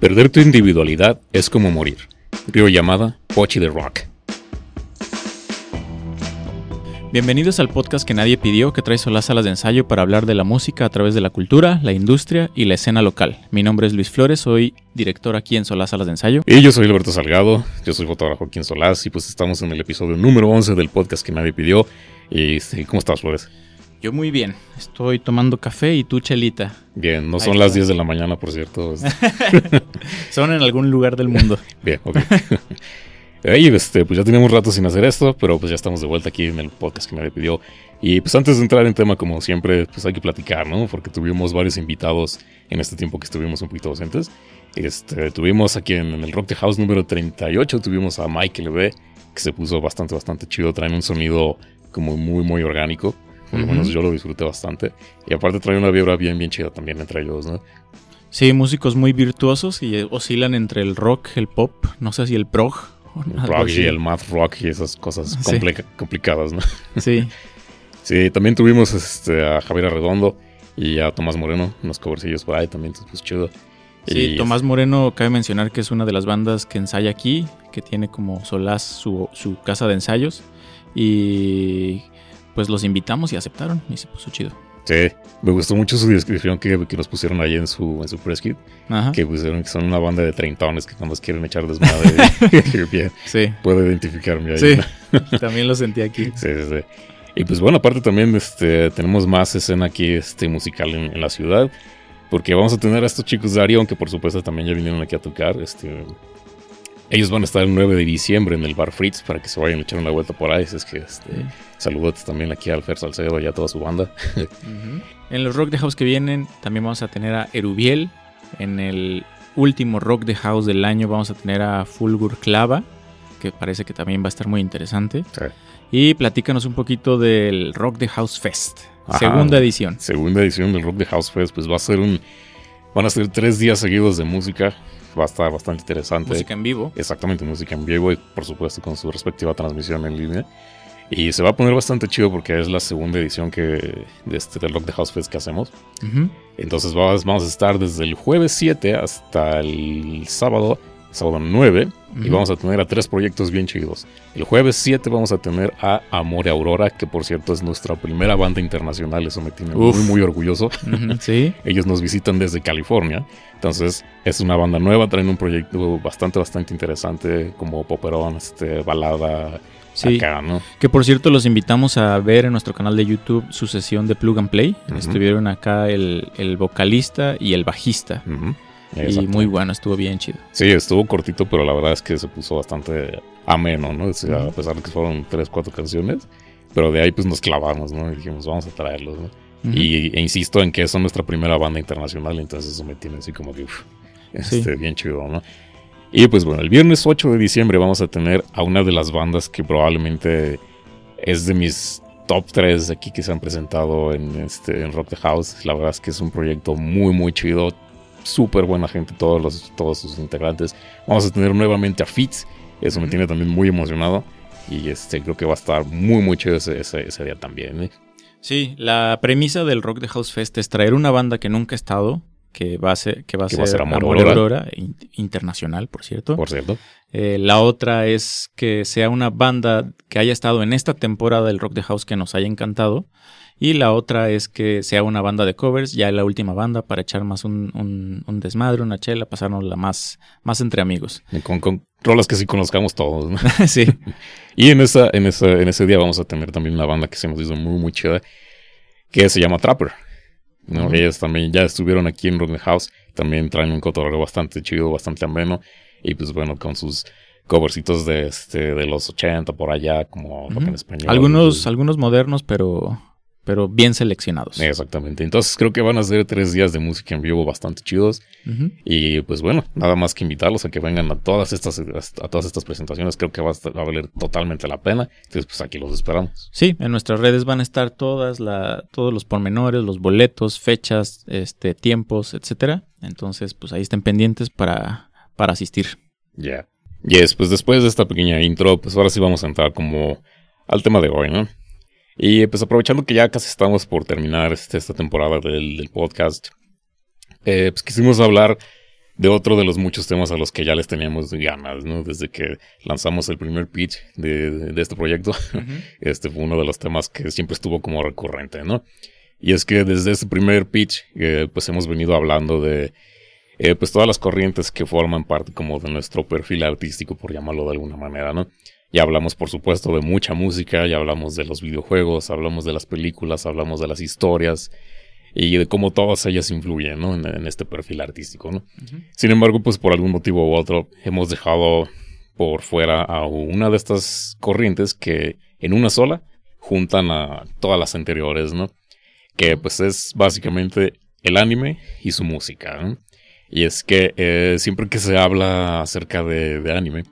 Perder tu individualidad es como morir. Río llamada Pochi de Rock. Bienvenidos al podcast que nadie pidió, que trae las salas de ensayo para hablar de la música a través de la cultura, la industria y la escena local. Mi nombre es Luis Flores, soy director aquí en Solás Salas de Ensayo. Y yo soy Alberto Salgado, yo soy fotógrafo aquí en Solás y pues estamos en el episodio número 11 del podcast que nadie pidió. Y ¿cómo estás, Flores? Yo muy bien, estoy tomando café y tú chelita. Bien, no son las 10 de la mañana, por cierto. son en algún lugar del mundo. bien, ok. Y este, pues ya teníamos rato sin hacer esto, pero pues ya estamos de vuelta aquí en el podcast que me pidió. Y pues antes de entrar en tema, como siempre, pues hay que platicar, ¿no? Porque tuvimos varios invitados en este tiempo que estuvimos un poquito ausentes. Este, tuvimos aquí en, el Rock the House número 38, tuvimos a Mike LB, que se puso bastante, bastante chido. Traen un sonido como muy, muy orgánico. Por lo menos yo lo disfruté bastante. Y aparte trae una vibra bien, bien chida también entre ellos, ¿no? Sí, músicos muy virtuosos y oscilan entre el rock, el pop, no sé si el prog el rock y el math rock y esas cosas complicadas, ¿no? Sí. sí, también tuvimos este, a Javier Arredondo y a Tomás Moreno, unos covercillos por ahí también, pues chido. Sí, Tomás Moreno cabe mencionar que es una de las bandas que ensaya aquí, que tiene como Solaz su, su casa de ensayos y pues los invitamos y aceptaron y se puso chido. Sí, me gustó mucho su descripción que, nos pusieron ahí en su, en su press kit. Que pusieron que son una banda de treintones que más quieren echar desmadre. Bien, sí. Puedo identificarme ahí. Sí, también lo sentí aquí. Sí, sí, sí. Y pues bueno, aparte también este, tenemos más escena aquí este, musical en, la ciudad. Porque vamos a tener a estos chicos de Arion, que por supuesto también ya vinieron aquí a tocar. Este, ellos van a estar el 9 de diciembre en el Bar Fritz para que se vayan a echar una vuelta por ahí. Es que este, saludos también aquí al Fer Salcedo y a toda su banda. En los Rock the House que vienen también vamos a tener a Erubiel. En el último Rock the House del año vamos a tener a Fulgur Clava, que parece que también va a estar muy interesante. Y platícanos un poquito del Rock the House Fest, segunda edición. Segunda edición del Rock the House Fest, pues va a ser un... Van a ser tres días seguidos de música va a estar bastante interesante. Música en vivo. Exactamente, música en vivo y por supuesto con su respectiva transmisión en línea. Y se va a poner bastante chido porque es la segunda edición que, de este, del Rock the House Fest que hacemos. Entonces vamos, vamos, a estar desde el jueves 7 hasta el sábado sábado 9, y vamos a tener a tres proyectos bien chidos. El jueves 7 vamos a tener a Amore Aurora, que por cierto es nuestra primera banda internacional, eso me tiene muy, muy orgulloso. sí. Ellos nos visitan desde California, entonces es una banda nueva, traen un proyecto bastante, bastante interesante, como poperón, este, balada. Sí, acá, ¿no? que por cierto los invitamos a ver en nuestro canal de YouTube su sesión de Plug and Play. Estuvieron acá el, el, vocalista y el bajista. Y muy bueno, estuvo bien chido. Sí, estuvo cortito, pero la verdad es que se puso bastante ameno, ¿no? a pesar de que fueron tres, cuatro canciones. Pero de ahí pues nos clavamos, ¿no? Y dijimos, vamos a traerlos, ¿no? y, e insisto en que es nuestra primera banda internacional, entonces eso me tiene así como que, este, bien chido, ¿no? Y pues bueno, el viernes 8 de diciembre vamos a tener a una de las bandas que probablemente es de mis top 3 aquí que se han presentado en, este, en Rock the House. La verdad es que es un proyecto muy, muy chido súper buena gente, todos, los, todos sus integrantes. Vamos a tener nuevamente a Fitz, eso me tiene también muy emocionado. Y este, creo que va a estar muy, muy chido ese, ese, día también. ¿eh? Sí, la premisa del Rock the House Fest es traer una banda que nunca ha estado, que va a ser, que va a ser, Amor, Aurora. internacional, por cierto. Por cierto. Eh, la otra es que sea una banda que haya estado en esta temporada del Rock the House que nos haya encantado y la otra es que sea una banda de covers, ya la última banda, para echar más un, un, desmadre, una chela, pasarnos la más, más entre amigos. con, con rolas que sí conozcamos todos. ¿no? sí. y en, esa, en, esa, en ese día vamos a tener también una banda que se nos hizo muy, muy chida, que se llama Trapper. ¿No? Ellas también ya estuvieron aquí en Rock House, también traen un cotorreo bastante chido, bastante ameno, y pues bueno, con sus covercitos de, este, de los 80 por allá, como en español. Algunos, algunos modernos, pero pero bien seleccionados. Exactamente. Entonces creo que van a ser tres días de música en vivo bastante chidos. Y pues bueno, nada más que invitarlos a que vengan a todas estas, a todas estas presentaciones. Creo que va a, valer totalmente la pena. Entonces pues aquí los esperamos. Sí, en nuestras redes van a estar todas la, todos los pormenores, los boletos, fechas, este, tiempos, etcétera. Entonces pues ahí estén pendientes para, para asistir. Ya. Y Yes, pues después de esta pequeña intro, pues ahora sí vamos a entrar como al tema de hoy, ¿no? Y pues aprovechando que ya casi estamos por terminar este, esta temporada del, podcast, eh, pues quisimos hablar de otro de los muchos temas a los que ya les teníamos ganas, ¿no? Desde que lanzamos el primer pitch de, este proyecto, este fue uno de los temas que siempre estuvo como recurrente, ¿no? Y es que desde ese primer pitch, eh, pues hemos venido hablando de eh, pues todas las corrientes que forman parte como de nuestro perfil artístico, por llamarlo de alguna manera, ¿no? Ya hablamos, por supuesto, de mucha música, ya hablamos de los videojuegos, hablamos de las películas, hablamos de las historias y de cómo todas ellas influyen, ¿no? En, este perfil artístico, ¿no? Sin embargo, pues por algún motivo u otro hemos dejado por fuera a una de estas corrientes que en una sola juntan a todas las anteriores, ¿no? Que pues es básicamente el anime y su música, ¿no? Y es que eh, siempre que se habla acerca de, anime,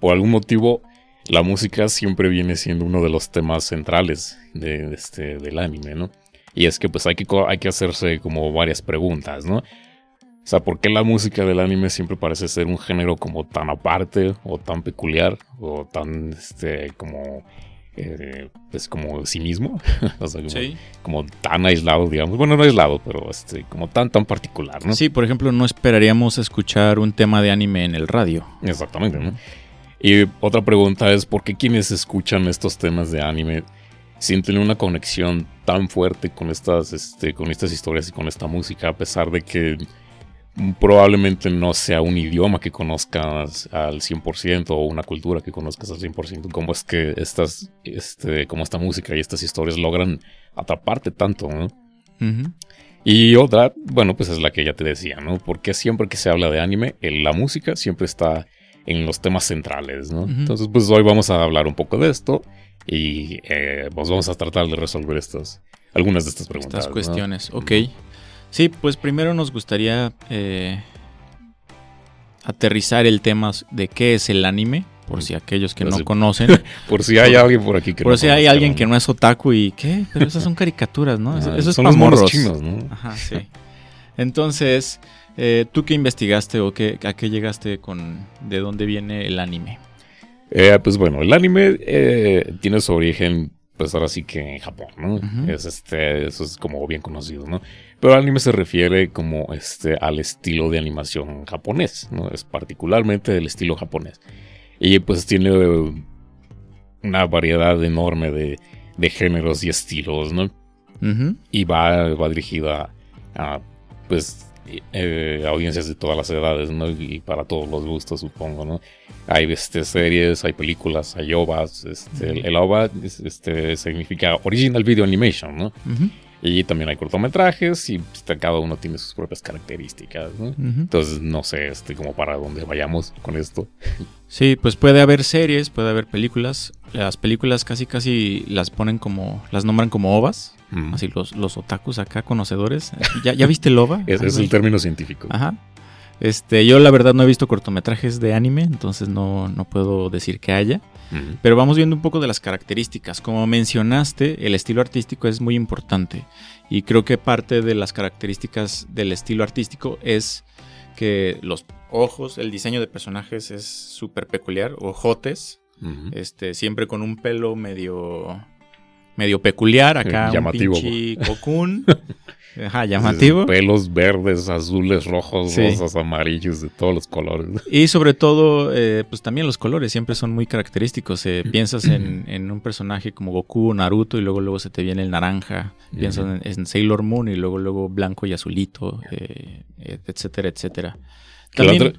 por algún motivo, la música siempre viene siendo uno de los temas centrales de, este, del anime, ¿no? Y es que pues hay que, hay que hacerse como varias preguntas, ¿no? O sea, ¿por qué la música del anime siempre parece ser un género como tan aparte o tan peculiar o tan, este, como eh, pues como sí mismo, o sea, como, tan aislado, digamos. Bueno, no aislado, pero este, como tan, tan particular, ¿no? Sí, por ejemplo, no esperaríamos escuchar un tema de anime en el radio. Exactamente, ¿no? Y otra pregunta es, ¿por qué quienes escuchan estos temas de anime sienten una conexión tan fuerte con estas, este, con estas historias y con esta música, a pesar de que probablemente no sea un idioma que conozcas al 100% o una cultura que conozcas al 100%, como es que estas, este, como esta música y estas historias logran atraparte tanto, ¿no? Y otra, bueno, pues es la que ya te decía, ¿no? Porque siempre que se habla de anime, la música siempre está en los temas centrales, ¿no? Entonces, pues hoy vamos a hablar un poco de esto y eh, pues vamos a tratar de resolver estas, algunas de estas preguntas. Estas cuestiones, ok. Sí, pues primero nos gustaría eh, aterrizar el tema de qué es el anime, por si aquellos que no conocen. por si hay alguien por aquí que Por si hay alguien que no es otaku y ¿qué? Pero esas son caricaturas, ¿no? eso, es son los morros chinos, ¿no? Ajá, sí. Entonces, eh, ¿tú qué investigaste o qué, a qué llegaste con de dónde viene el anime? Eh, pues bueno, el anime tiene su origen, pues ahora sí que en Japón, ¿no? Es este, eso es como bien conocido, ¿no? Pero el anime se refiere como este, al estilo de animación japonés, ¿no? Es particularmente el estilo japonés. Y pues tiene una variedad enorme de, géneros y estilos, ¿no? Y va, va dirigida a, pues, eh, audiencias de todas las edades, ¿no? Y para todos los gustos, supongo, ¿no? Hay este, series, hay películas, hay OVAs. Este, el, OVA este, significa Original Video Animation, ¿no? Y también hay cortometrajes y pues, cada uno tiene sus propias características. ¿no? Entonces, no sé, este, como para dónde vayamos con esto. Sí, pues puede haber series, puede haber películas. Las películas casi casi las ponen como, las nombran como ovas. Así los, los otakus acá, conocedores. ¿Ya, ya viste el ova? es, es el término científico. Ajá. Este, yo la verdad no he visto cortometrajes de anime, entonces no, no puedo decir que haya. Pero vamos viendo un poco de las características. Como mencionaste, el estilo artístico es muy importante. Y creo que parte de las características del estilo artístico es que los ojos, el diseño de personajes es súper peculiar, ojotes, este, siempre con un pelo medio medio peculiar acá, Llamativo. un pinche. Ajá, llamativo. Pelos verdes, azules, rojos, rosas, amarillos, de todos los colores. Y sobre todo, eh, pues también los colores siempre son muy característicos. Eh, piensas en, un personaje como Goku o Naruto y luego luego se te viene el naranja. Piensas en, Sailor Moon y luego luego blanco y azulito, eh, etcétera, etcétera.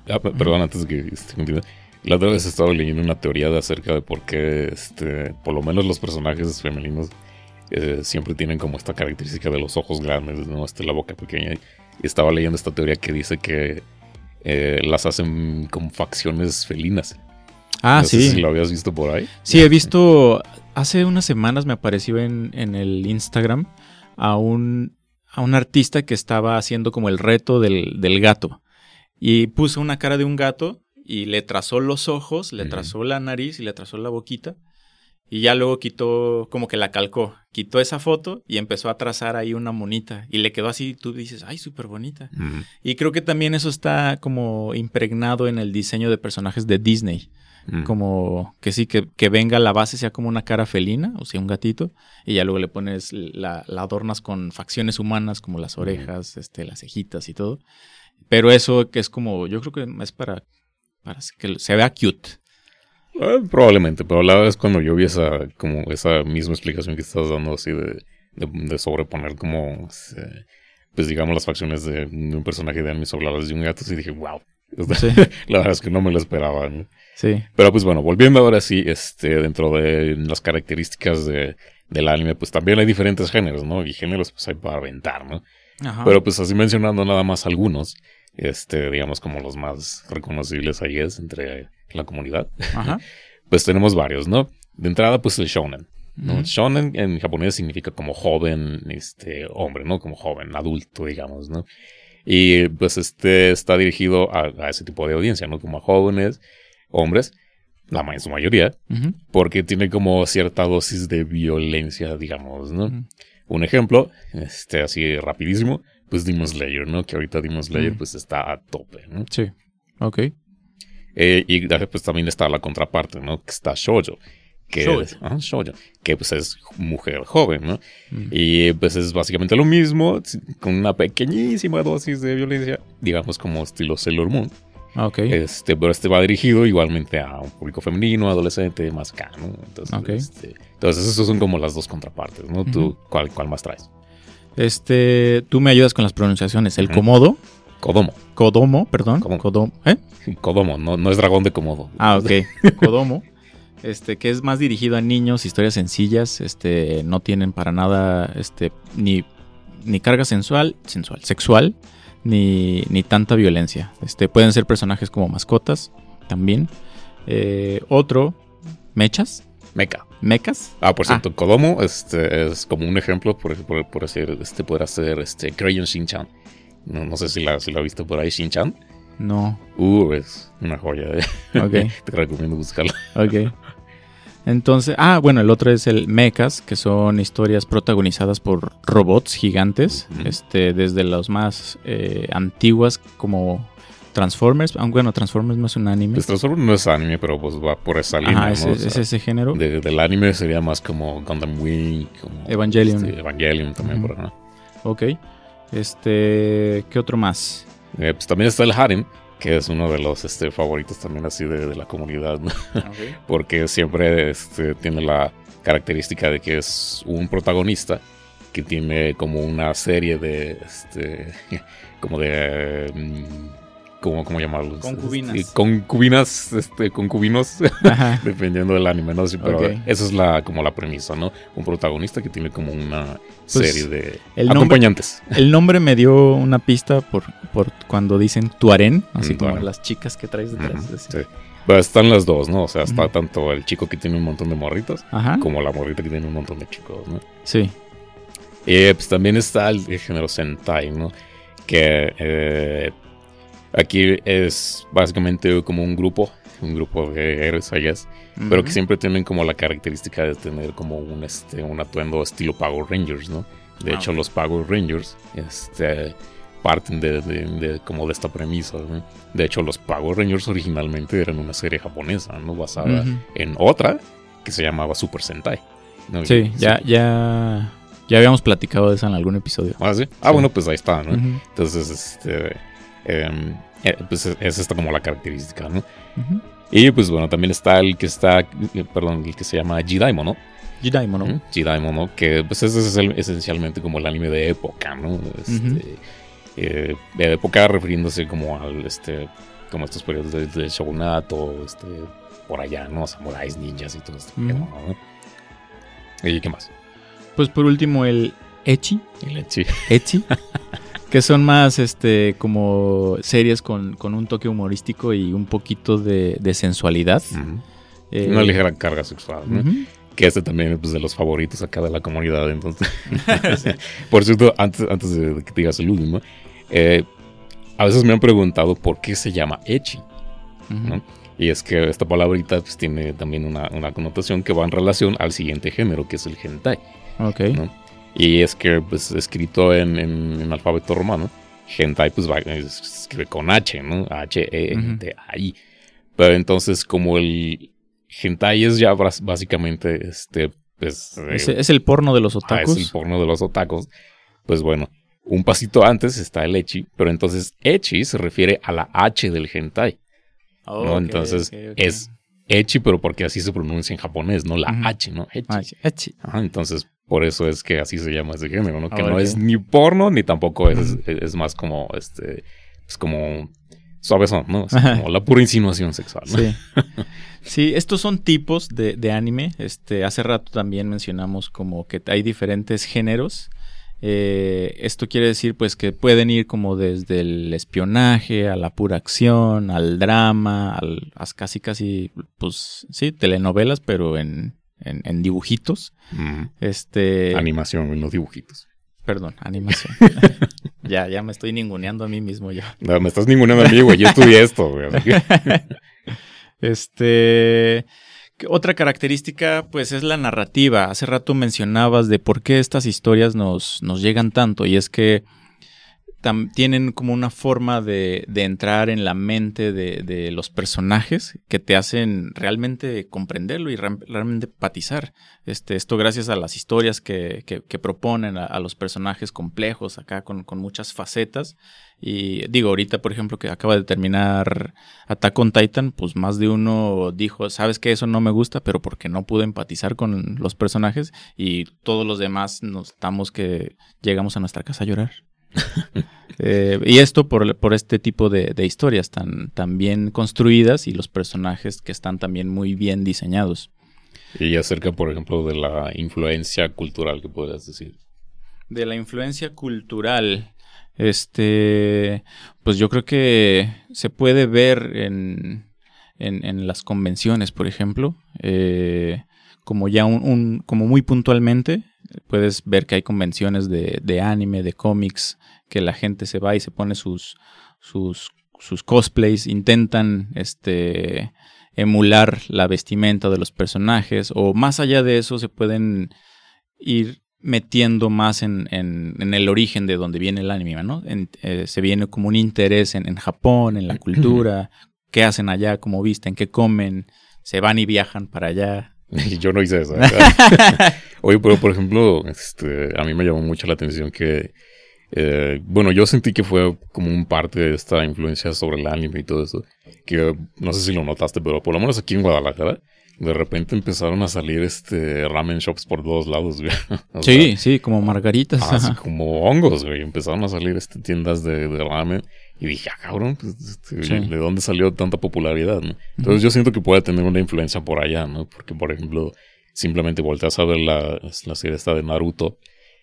Ah, perdón, antes que continúe. La otra vez he estado leyendo una teoría de acerca de por qué, este, por lo menos los personajes femeninos eh, siempre tienen como esta característica de los ojos grandes, ¿no? Este, la boca pequeña. Y estaba leyendo esta teoría que dice que eh, las hacen como facciones felinas. Ah, sí. si lo habías visto por ahí. Sí, he visto. Hace unas semanas me apareció en, en el Instagram a un, a un artista que estaba haciendo como el reto del, del gato. Y puso una cara de un gato y le trazó los ojos, le trazó la nariz y le trazó la boquita. Y ya luego quitó, como que la calcó, quitó esa foto y empezó a trazar ahí una monita. Y le quedó así, tú dices, ay, súper bonita. Y creo que también eso está como impregnado en el diseño de personajes de Disney. Como que sí, que, que, venga la base, sea como una cara felina, o sea, un gatito, y ya luego le pones, la, adornas con facciones humanas como las orejas, este, las cejitas y todo. Pero eso que es como, yo creo que es para, para que se vea cute. Eh, probablemente, pero la verdad es cuando yo vi esa, como esa misma explicación que estás dando así de, de, sobreponer como, este, pues digamos las facciones de, un personaje de anime sobre las de un gato, y dije, wow. la verdad es que no me lo esperaba. Sí. Pero pues bueno, volviendo ahora sí, este, dentro de las características de, del anime, pues también hay diferentes géneros, ¿no? Y géneros pues hay para aventar, ¿no? Pero pues así mencionando nada más algunos, este, digamos como los más reconocibles ahí es entre la comunidad. pues tenemos varios, ¿no? De entrada, pues el shonen. Shonen en japonés significa como joven, este, hombre, ¿no? Como joven, adulto, digamos, ¿no? Y pues este está dirigido a, ese tipo de audiencia, ¿no? Como a jóvenes, hombres, la en su mayoría, porque tiene como cierta dosis de violencia, digamos, ¿no? Un ejemplo, este, así rapidísimo, pues Demon Slayer, ¿no? Que ahorita Demon Slayer pues está a tope, ¿no? Sí, ok. Eh, y pues también está la contraparte, ¿no? Que está Shoujo. Que, Es, que pues es mujer joven, ¿no? Y pues es básicamente lo mismo, con una pequeñísima dosis de violencia, digamos como estilo Sailor Moon. Ah, ok. Este, pero este va dirigido igualmente a un público femenino, adolescente, más acá, ¿no? Entonces, este, entonces esos son como las dos contrapartes, ¿no? ¿Tú cuál, cuál más traes? Este, tú me ayudas con las pronunciaciones. El Komodo. Kodomo. Kodomo, perdón. Kodomo. ¿Eh? Kodomo, no, no es dragón de Komodo. Ah, ok. Kodomo. Este, que es más dirigido a niños, historias sencillas, este, no tienen para nada, este, ni, ni carga sensual, sensual, sexual, ni, ni tanta violencia. Este, pueden ser personajes como mascotas, también. Eh, otro, mechas. Mecha. ¿Mecas? Ah, por cierto, ah. Kodomo este, es como un ejemplo, por, por, por decir, este puede ser este, Crayon Shin-chan. No, no, sé si la, si la visto por ahí, Shin-chan. No. Uh, es una joya. Eh. Ok. Te recomiendo buscarla. Ok. Entonces, ah, bueno, el otro es el Mechas, que son historias protagonizadas por robots gigantes, este, desde las más eh, antiguas como Transformers, aunque bueno, Transformers no es un anime. Pues Transformers no es anime, pero pues va por esa línea. es, ese género. del anime sería más como Gundam Wing, como Evangelion. Este, Evangelion también, por ejemplo. Ok. Este, ¿qué otro más? Eh, pues también está el Harem, que es uno de los este, favoritos también así de, la comunidad, Porque siempre este, tiene la característica de que es un protagonista que tiene como una serie de, este, como de... ¿Cómo, cómo llamarlos? Concubinas. concubinas, este, concubinos, dependiendo del anime, ¿no? Sí, pero esa es la, como la premisa, ¿no? Un protagonista que tiene como una pues, serie de acompañantes. el nombre me dio una pista por, por cuando dicen tuarén, así mm, como las chicas que traes detrás. sí. Pero están las dos, ¿no? O sea, está tanto el chico que tiene un montón de morritos, como la morrita que tiene un montón de chicos, ¿no? Sí. Y pues también está el, género Sentai, ¿no? Que eh, Aquí es básicamente como un grupo, un grupo de héroes, I pero que siempre tienen como la característica de tener como un, este, un atuendo estilo Power Rangers, ¿no? De ah, hecho, los Power Rangers este, parten de, como de esta premisa. De hecho, los Power Rangers originalmente eran una serie japonesa, ¿no? Basada en otra que se llamaba Super Sentai. Sí, ya, ya, ya habíamos platicado de eso en algún episodio. Ah, sí. Ah, bueno, pues ahí está, ¿no? Entonces, este eh, pues es esta como la característica, ¿no? Y pues bueno, también está el que está, perdón, el que se llama Jidaimo, ¿no? Jidaimo, ¿no? ¿no? Que pues es, esencialmente como el anime de época, ¿no? Este, eh, de época refiriéndose como al, este, como estos periodos del de shogunato, este, por allá, ¿no? Samuráis, ninjas y todo esto. ¿Y qué más? Pues por último el Echi. El Echi. Echi. Que son más este como series con, un toque humorístico y un poquito de, sensualidad. Eh, Una ligera carga sexual, Que este también es pues, de los favoritos acá de la comunidad. Entonces. Por cierto, antes, antes de que te digas el último, eh, a veces me han preguntado por qué se llama Echi. Y es que esta palabrita pues, tiene también una, una, connotación que va en relación al siguiente género, que es el hentai. Ok. Y es que, pues, escrito en, alfabeto romano, hentai, pues, va, escribe con H, ¿no? H-E-N-T-A-I. Pero entonces, como el hentai es ya básicamente, este, pues... ¿Es, el porno de los otakus? Ah, es el porno de los otakus. Pues bueno, un pasito antes está el Echi, pero entonces Echi se refiere a la H del hentai. Oh, ¿no? Entonces es Echi, pero porque así se pronuncia en japonés, ¿no? La. H, ¿no? Echi. Ajá, entonces, por eso es que así se llama ese género, ¿no? Que Ah, no ok. es ni porno, ni tampoco es, es más como, este, es como suavezón, ¿no? Es como la pura insinuación sexual, ¿no? Sí. Sí, estos son tipos de, de anime. Este, hace rato también mencionamos como que hay diferentes géneros. Eh, esto quiere decir pues que pueden ir como desde el espionaje a la pura acción, al drama, al, a casi casi pues sí, telenovelas, pero en, en, en dibujitos. Mm, Este, Animación, güey, no dibujitos. perdón, animación. ya, ya me estoy ninguneando a mí mismo yo. No, me estás ninguneando a mí, güey. Yo estudié esto, güey. Este. Otra característica, pues, es la narrativa. Hace rato mencionabas de por qué estas historias nos, nos llegan tanto. Y es que tienen como una forma de, de entrar en la mente de, de los personajes que te hacen realmente comprenderlo y re- realmente empatizar. Este, esto gracias a las historias que, que- que proponen a, a los personajes complejos acá con, con muchas facetas. Y digo, ahorita, por ejemplo, que acaba de terminar Attack on Titan, pues más de uno dijo, sabes que eso no me gusta, pero porque no pude empatizar con los personajes y todos los demás nos estamos que llegamos a nuestra casa a llorar. Eh, y esto por, por este tipo de, de historias tan, tan bien construidas y los personajes que están también muy bien diseñados. Y acerca, por ejemplo, de la influencia cultural que podrías decir. De la influencia cultural, este, pues yo creo que se puede ver en, en, en las convenciones, por ejemplo, eh, como ya un, un- como muy puntualmente, puedes ver que hay convenciones de, de anime, de cómics, que la gente se va y se pone sus, sus, sus cosplays, intentan, este, emular la vestimenta de los personajes, o más allá de eso se pueden ir metiendo más en, en- en el origen de donde viene el anime, ¿no? En- eh, se viene como un interés en, en Japón, en la cultura, qué hacen allá, cómo visten, qué comen, se van y viajan para allá. Y yo no hice eso. Oye, pero por ejemplo, este, a mí me llamó mucho la atención que, eh, bueno, yo sentí que fue como un parte de esta influencia sobre el anime y todo eso, que no sé si lo notaste, pero por lo menos aquí en Guadalajara, de repente empezaron a salir este ramen shops por todos lados, güey. O sea, Sí, sí, como margaritas. así ajá. como hongos, güey. Empezaron a salir este, tiendas de, de ramen. Y dije, ah, cabrón, pues, este, Sí. ¿de dónde salió tanta popularidad? no? Entonces yo siento que puede tener una influencia por allá, ¿no? Porque, por ejemplo, simplemente volteas a ver la, la serie esta de Naruto.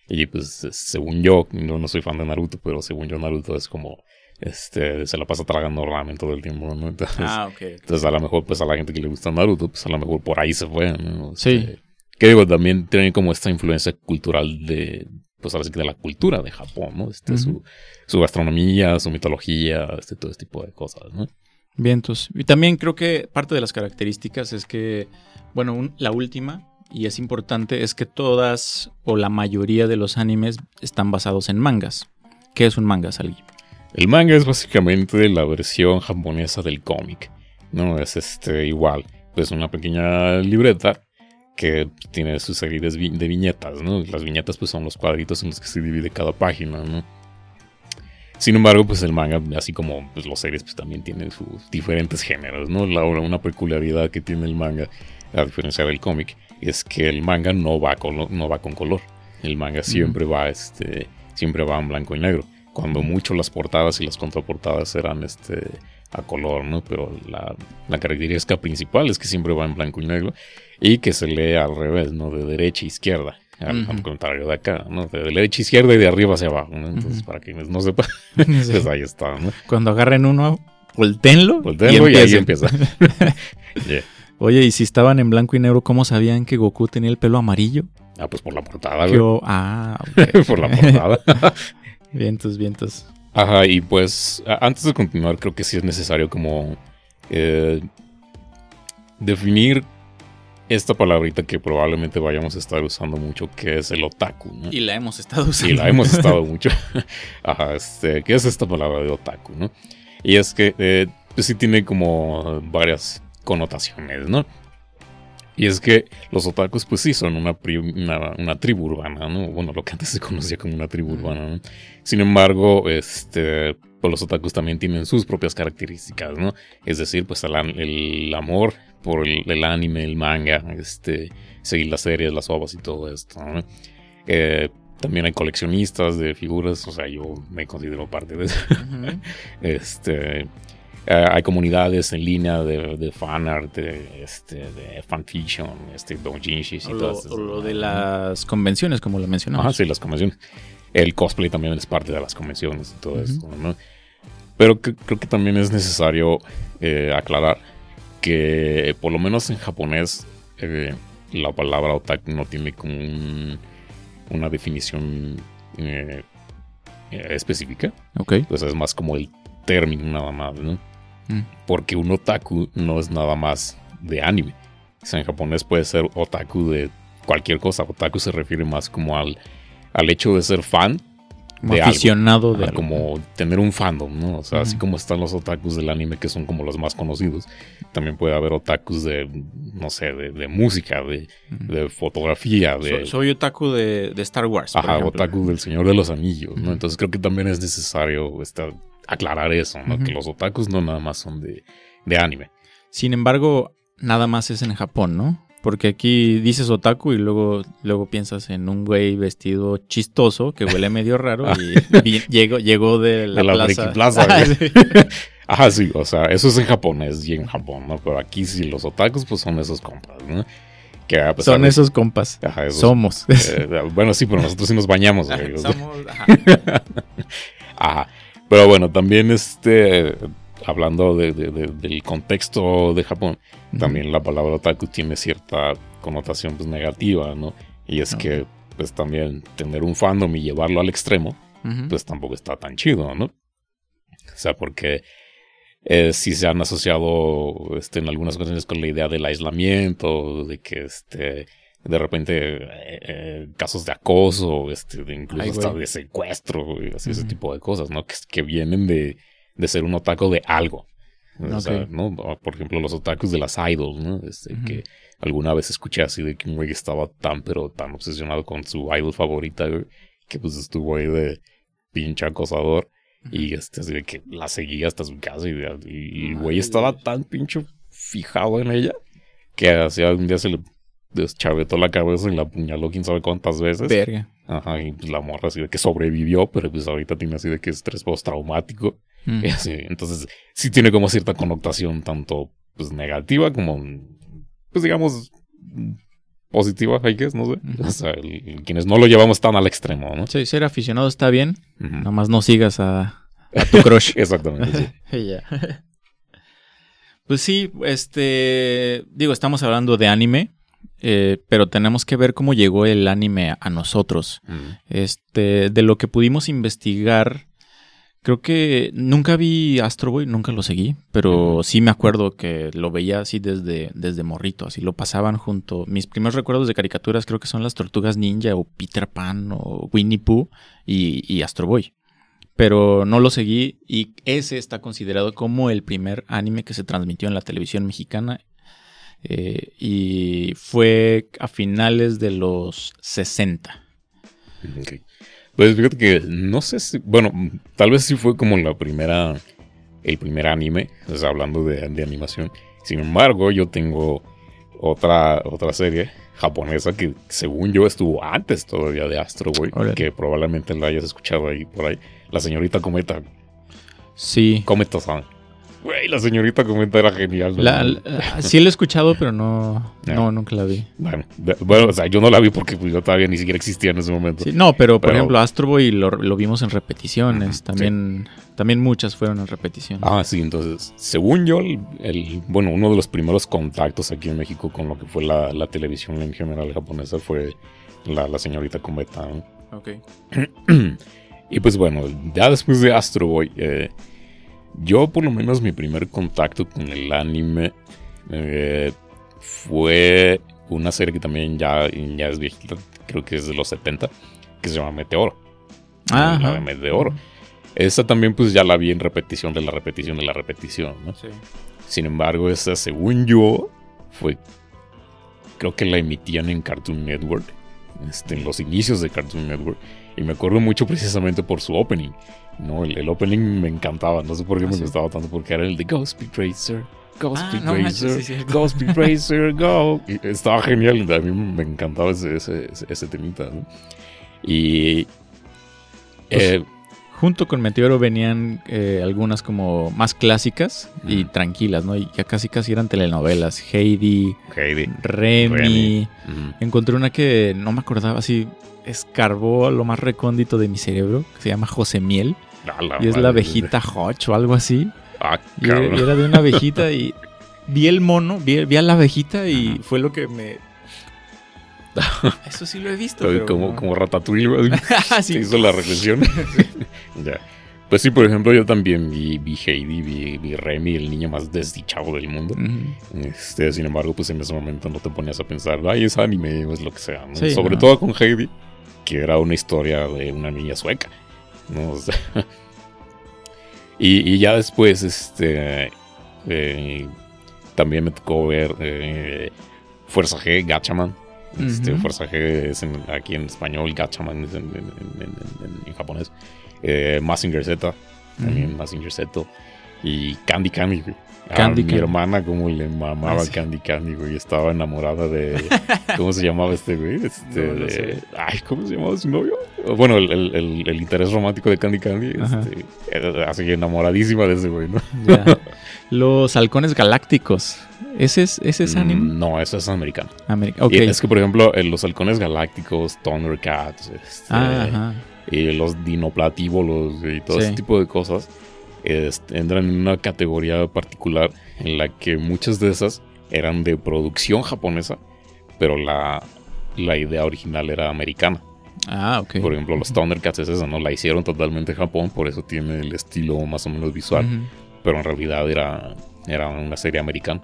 Y pues, según yo, no, no soy fan de Naruto, pero según yo, Naruto es como, este, se la pasa tragando ramen todo el tiempo, ¿no? Entonces, Ah, ok. entonces a lo mejor, pues a la gente que le gusta Naruto, pues a lo mejor por ahí se fue, ¿no? Sí. Este, que digo, también tienen como esta influencia cultural de, pues ahora sí que de la cultura de Japón, ¿no? Este, Ujú. su, su gastronomía, su mitología, este, todo este tipo de cosas, ¿no? Vientos. Y también creo que parte de las características es que, bueno, un- la última, y es importante, es que todas o la mayoría de los animes están basados en mangas. ¿Qué es un manga, Salgi? El manga es básicamente la versión japonesa del cómic, ¿no? Es este, igual, pues una pequeña libreta que tiene su serie de, vi- de viñetas, ¿no? Las viñetas pues son los cuadritos en los que se divide cada página, ¿no? Sin embargo, pues el manga, así como pues, los series, pues también tiene sus diferentes géneros, ¿no? La, una peculiaridad que tiene el manga, a diferencia del cómic, es que el manga no va con, no va con color. El manga siempre va, este, siempre va en blanco y negro. Cuando mucho las portadas y las contraportadas eran este, a color, ¿no? Pero la, la característica principal es que siempre va en blanco y negro y que se lee al revés, ¿no? De derecha a izquierda. Al, Ujú. al contrario de acá, ¿no? De derecha a izquierda y de arriba hacia abajo, ¿no? Entonces, Ujú. para quienes no sepan, pues ahí está, ¿no? Cuando agarren uno, volteenlo. Voltéalo y, ahí empiecen. empieza. Yeah. Oye, y si estaban en blanco y negro, ¿cómo sabían que Goku tenía el pelo amarillo? Ah, pues por la portada, güey. o- Ah, ok. por la portada. vientos, vientos. Ajá, y pues antes de continuar, creo que sí es necesario como eh, definir esta palabrita que probablemente vayamos a estar usando mucho, que es el otaku. ¿no? Y la hemos estado usando. Y la hemos estado mucho. Ajá, este, ¿qué es esta palabra de otaku, no? Y es que eh, pues sí tiene como varias connotaciones, ¿no? Y es que los otakus, pues sí, son una, una, tribu urbana, ¿no? Bueno, lo que antes se conocía como una tribu urbana, ¿no? Sin embargo, este, pues los otakus también tienen sus propias características, ¿no? Es decir, pues el, el amor por el, anime, el manga, este, seguir las series, las ovas y todo esto, ¿no? Eh, también hay coleccionistas de figuras, o sea, yo me considero parte de eso. este, eh, hay comunidades en línea de, de fanart, de, este, de fanfiction, este, doujinshis y todo esto. O lo de las convenciones, como lo mencionamos. Ah, sí, las convenciones. El cosplay también es parte de las convenciones y todo esto, ¿no? Pero creo que también es necesario eh, aclarar que, por lo menos en japonés, eh, la palabra otaku no tiene como una definición específica. Ok. Entonces es más como el término nada más, ¿no? Mm. Porque un otaku no es nada más de anime. O sea, en japonés puede ser otaku de cualquier cosa. Otaku se refiere más como al, al hecho de ser fan. De aficionado de Como tener un fandom, ¿no? O sea, así como están los otakus del anime que son como los más conocidos, también puede haber otakus de, no sé, de, música, de, fotografía. De... Soy, otaku de, Star Wars. Ajá, otaku del Señor de los Anillos, ¿no? Entonces creo que también es necesario estar aclarar eso, ¿no? Que los otakus no nada más son de, anime. Sin embargo, nada más es en Japón, ¿no? Porque aquí dices otaku y luego, luego piensas en un güey vestido chistoso que huele medio raro y, llegó, llegó de la, plaza. plaza Ajá, sí, o sea, eso es en japonés y en Japón, ¿no? Pero aquí sí los otakus pues son esos compas, ¿no? Que son esos compas. Ajá, Somos. Eh, bueno, sí, pero nosotros sí nos bañamos, güey. Somos, ajá. ajá. Pero bueno, también este, hablando del contexto de Japón, también la palabra otaku tiene cierta connotación pues, negativa, ¿no? Y es que pues también tener un fandom y llevarlo al extremo, pues tampoco está tan chido, ¿no? O sea, porque eh, si se han asociado este, en algunas ocasiones con la idea del aislamiento, de que este de repente eh, eh, casos de acoso, este, de incluso hasta de secuestro, y así, ese tipo de cosas, ¿no? Que, vienen de, de, ser un otaku de algo. O sea, ¿no? Por ejemplo, los otakus de las idols, ¿no? Este, Que alguna vez escuché así de que un güey estaba tan, pero tan obsesionado con su idol favorita, que pues estuvo ahí de pinche acosador. Y este, así de que la seguía hasta su casa y, y, güey estaba tan pinche fijado en ella que hacía un día se le deschavetó la cabeza y la apuñaló quién sabe cuántas veces. Verga. Ajá, y pues la morra así de que sobrevivió, pero pues ahorita tiene así de que es estrés postraumático. Mm. entonces, sí tiene como cierta connotación tanto pues negativa como, pues digamos, positiva, hay que no sé. O sea, quienes no lo llevamos tan al extremo, ¿no? Sí, ser aficionado está bien, nada más no sigas a, a tu crush. Exactamente. Pues sí, este, digo, estamos hablando de anime. Eh, pero tenemos que ver cómo llegó el anime a nosotros. Este, de lo que pudimos investigar, creo que nunca vi Astro Boy, nunca lo seguí, pero sí me acuerdo que lo veía así desde, desde morrito, así lo pasaban junto. Mis primeros recuerdos de caricaturas creo que son las Tortugas Ninja o Peter Pan o Winnie Pooh y, y Astro Boy. Pero no lo seguí y ese está considerado como el primer anime que se transmitió en la televisión mexicana eh, y fue a finales de los 60. Pues fíjate que no sé si, bueno, tal vez sí fue como la primera, el primer anime, o sea, hablando de, animación. Sin embargo, yo tengo otra, otra serie japonesa que según yo estuvo antes todavía de Astro Boy, que probablemente la hayas escuchado ahí por ahí. La señorita Cometa. Sí. Cometa-san. Güey, la señorita comenta era genial. sí la he escuchado, pero no, no, nunca la vi. Bueno, bueno, o sea, yo no la vi porque pues, yo todavía ni siquiera existía en ese momento. no, pero, por ejemplo, Astro Boy lo, lo, vimos en repeticiones. también, también muchas fueron en repetición. Ah, sí, entonces, según yo, el, bueno, uno de los primeros contactos aquí en México con lo que fue la, la televisión en general japonesa fue la, la señorita Cometa. Ok. y pues bueno, ya después de Astro Boy, eh, yo por lo menos mi primer contacto con el anime eh, fue una serie que también ya, ya es viejita, creo que es de los 70, que se llama Meteoro. Ah, la de Meteoro. Esa también pues ya la vi en repetición de la repetición de la repetición, ¿no? Sí. Sin embargo, esa según yo fue creo que la emitían en Cartoon Network, este, en los inicios de Cartoon Network. Y me acuerdo mucho precisamente por su opening. No, el, opening me encantaba, no sé por qué me gustaba tanto, porque era el de Ghost Tracer. Ghost ah, no Racer, Ghost Racer, go. estaba genial, a mí me encantaba ese, ese, ese temita. Y. Pues, eh, junto con Meteoro venían eh, algunas como más clásicas y tranquilas, ¿no? Y ya casi casi eran telenovelas. Heidi, Heidi Remy. Encontré una que no me acordaba, así escarbó a lo más recóndito de mi cerebro, que se llama José Miel. y es la abejita Hodge o algo así. Ah, y era de una abejita y vi el mono, vi, a la abejita y fue lo que me... Eso sí lo he visto. como, como Ratatouille, sí. hizo la reflexión. ya. Pues sí, por ejemplo, yo también vi, vi Heidi, vi, Remy, el niño más desdichado del mundo. este, sin embargo, pues en ese momento no te ponías a pensar, ay, es anime o es lo que sea. Sobre todo con Heidi, que era una historia de una niña sueca. ¿no? y, ya después, este, eh, también me tocó ver eh, Fuerza G, Gachaman. Este, Fuerza G es aquí en español, Gachaman es en, japonés. Eh, Massinger Z, también Massinger Z. Y Candy Candy, Candy, mi hermana como le mamaba ah, Candy Candy, güey. Estaba enamorada de... ¿Cómo se llamaba este güey? Este, Ay, ¿cómo se llamaba su novio? Bueno, el, interés romántico de Candy Candy. Este, así enamoradísima de ese güey, ¿no? Los halcones galácticos. ¿Ese es, ese es anime? Mm, no, eso es americano. es que, por ejemplo, los halcones galácticos, Thundercats, este, ah, y los dinoplatívolos y todo ese tipo de cosas entran en una categoría particular en la que muchas de esas eran de producción japonesa, pero la, la idea original era americana. Ah, ok. Por ejemplo, los Thundercats es esa, ¿no? La hicieron totalmente en Japón, por eso tiene el estilo más o menos visual. Pero en realidad era, era una serie americana.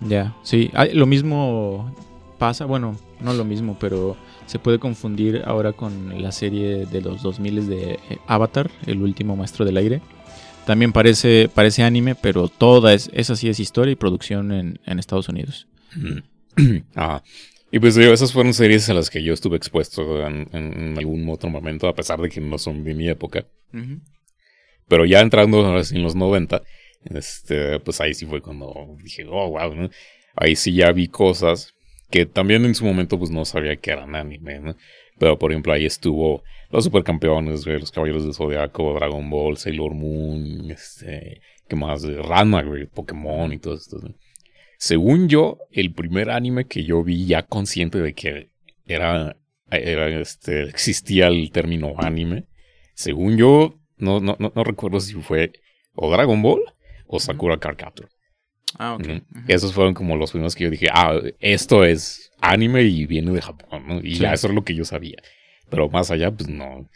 Ya, sí. lo mismo pasa, bueno, no lo mismo, pero se puede confundir ahora con la serie de los 2000 de eh, Avatar, el último maestro del aire. También parece, parece anime, pero toda es, esa sí es historia y producción en, Estados Unidos. ah. Y pues esas fueron series a las que yo estuve expuesto en, algún otro momento, a pesar de que no son de mi época. Pero ya entrando en los 90, este, pues ahí sí fue cuando dije, oh, wow, Ahí sí ya vi cosas que también en su momento pues no sabía que eran anime, ¿no? Pero por ejemplo ahí estuvo los supercampeones, los Caballeros del Zodiaco, Dragon Ball, Sailor Moon, este, ¿qué más? Ranma, Pokémon y todo esto. Según yo, el primer anime que yo vi ya consciente de que era, era este, existía el término anime, según yo, no, no, no, recuerdo si fue o Dragon Ball o Sakura Card Captor. Ah, ok. Esos fueron como los primeros que yo dije, ah, esto es anime y viene de Japón, ¿no? Y ya eso es lo que yo sabía. Pero más allá, pues no.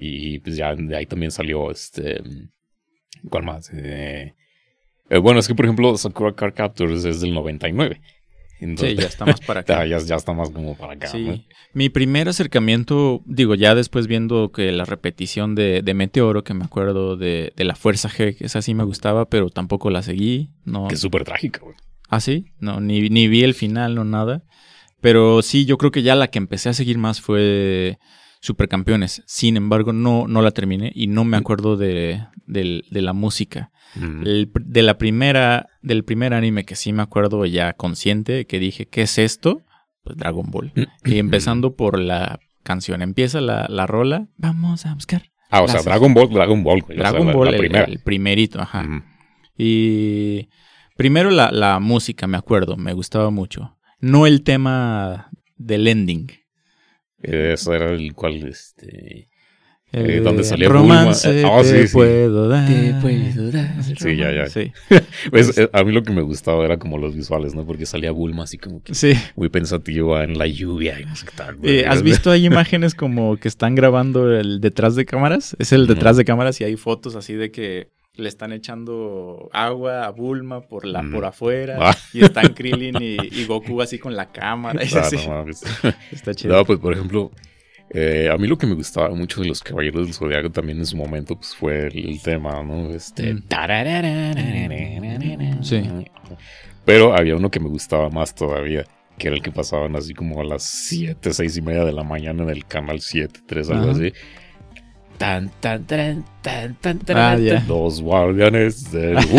y pues ya de ahí también salió este. ¿Cuál más? Eh, eh, bueno, es que por ejemplo, Sakura Card Captors es del 99. sí, ya está más para acá. Ya, ya está más como para acá. Sí. Mi primer acercamiento, digo, ya después viendo que la repetición de, de Meteoro, que me acuerdo de, de, la Fuerza G, que esa sí me gustaba, pero tampoco la seguí. No. Que es súper trágica, güey. Ah, sí, no, ni, ni vi el final, no nada. Pero sí, yo creo que ya la que empecé a seguir más fue Supercampeones. Sin embargo, no, no la terminé y no me mm. acuerdo de, la música. Mm. de la primera, del primer anime que sí me acuerdo ya consciente, que dije, ¿qué es esto? Pues Dragon Ball. Mm. Y empezando por la canción. Empieza la, la rola, vamos a buscar. Ah, o sea, Dragon Ball, Dragon Ball. Dragon Ball, el, primerito, ajá. Y primero la, la música, me acuerdo, me gustaba mucho no el tema del ending. Eso era el cual, este... Eh, donde salía romance Bulma. Ah, te puedo dar. Te puedo dar. Sí, ya, ya. Sí. Pues, a mí lo que me gustaba era como los visuales, ¿no? Porque salía Bulma así como que sí. muy pensativa en la lluvia y no sé qué tal. Eh, ¿Has visto ahí imágenes como que están grabando el detrás de cámaras? Es el detrás de cámaras y hay fotos así de que le están echando agua a Bulma por la por afuera ah. y están Krillin y, Goku así con la cámara y así. Está chido. No, pues por ejemplo, eh, a mí lo que me gustaba mucho de los Caballeros del Zodiaco también en su momento pues fue el, tema, ¿no? Este mm. Sí. Pero había uno que me gustaba más todavía que era el que pasaban así como a las 7, 6 y media de la mañana en el canal 7, 3, algo Ajá. así. Tan, tan, tan, tan, tan, tan, Ah, tan. Los guardianes del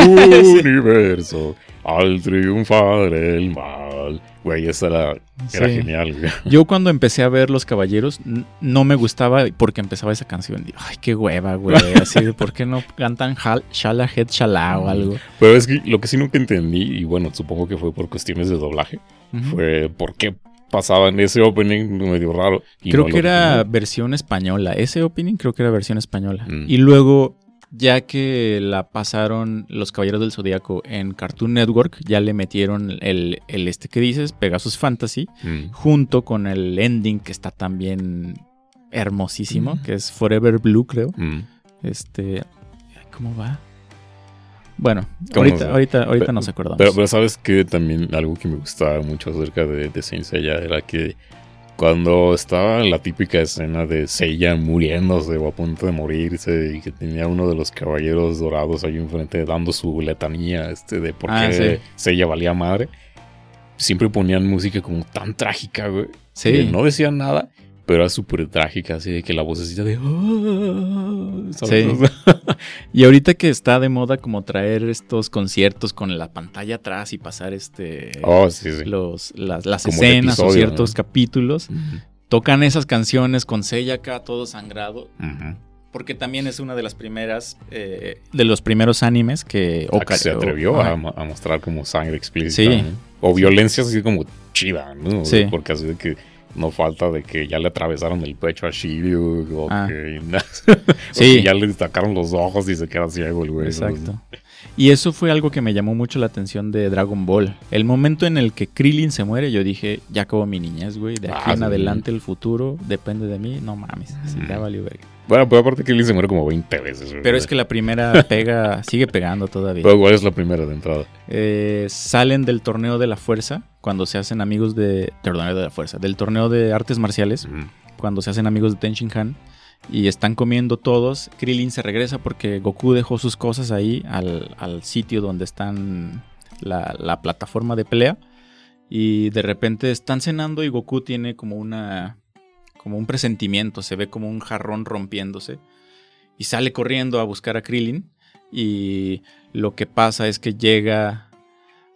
universo al triunfar el mal. Güey, esa era, era Sí. genial, güey. Yo cuando empecé a ver Los Caballeros no me gustaba porque empezaba esa canción. Digo, Ay, qué hueva, güey. Así de, ¿por qué no cantan Hal- Shala Head Shala o algo? Pero es que lo que sí nunca entendí, y bueno, supongo que fue por cuestiones de doblaje, fue por qué pasaban ese opening medio raro. y Creo no que era versión española. Ese opening creo que era versión española. Mm. Y luego, ya que la pasaron Los Caballeros del Zodíaco en Cartoon Network, ya le metieron el, el este que dices, Pegasus Fantasy, Mm. junto con el ending que está también hermosísimo, Mm. que es Forever Blue, creo. Mm. Este, ¿cómo va? Bueno, ¿Cómo ahorita, ahorita, ahorita Pero- nos acordamos. Pero, pero sabes que también algo que me gustaba mucho acerca de, de Saint Seiya era que cuando estaba la típica escena de Seiya muriéndose o a punto de morirse y que tenía uno de los caballeros dorados ahí enfrente dando su letanía este, de por Ah, qué sí. Seiya valía madre, siempre ponían música como tan trágica, güey. sí, que no decían nada, pero era súper trágica, así de que la vocecita de... "Ah". Sí. y ahorita que está de moda como traer estos conciertos con la pantalla atrás y pasar este Oh, sí, sí. los, las, escenas o ciertos ¿no? capítulos, tocan esas canciones con Seiya acá todo sangrado. Porque también es una de las primeras, eh, de los primeros animes que... Que se o- atrevió ajá. a, mo- a mostrar como sangre explícita. Sí. ¿no? O violencia así como chida, ¿no? Sí. Porque así de que no falta de que ya le atravesaron el pecho a Shiryu o Ah. que, o Sí. que ya le destacaron los ojos y se queda ciego el güey. ¿no? Exacto. Y eso fue algo que me llamó mucho la atención de Dragon Ball. El momento en el que Krillin se muere, yo dije, ya acabó mi niñez, güey. De aquí Ah, en sí. adelante el futuro depende de mí. No mames, así ya Mm. valió verga. Bueno, pero aparte que él se muere como 20 veces. Pero es que la primera pega, sigue pegando todavía. Pero igual es la primera de entrada. Eh, salen del torneo de la fuerza cuando se hacen amigos de... Torneo de la fuerza. Del torneo de artes marciales cuando se hacen amigos de Ten Shin Han y están comiendo todos, Krillin se regresa porque Goku dejó sus cosas ahí al, al sitio donde están la, la plataforma de pelea y de repente están cenando y Goku tiene como una como un presentimiento, se ve como un jarrón rompiéndose y sale corriendo a buscar a Krillin y lo que pasa es que llega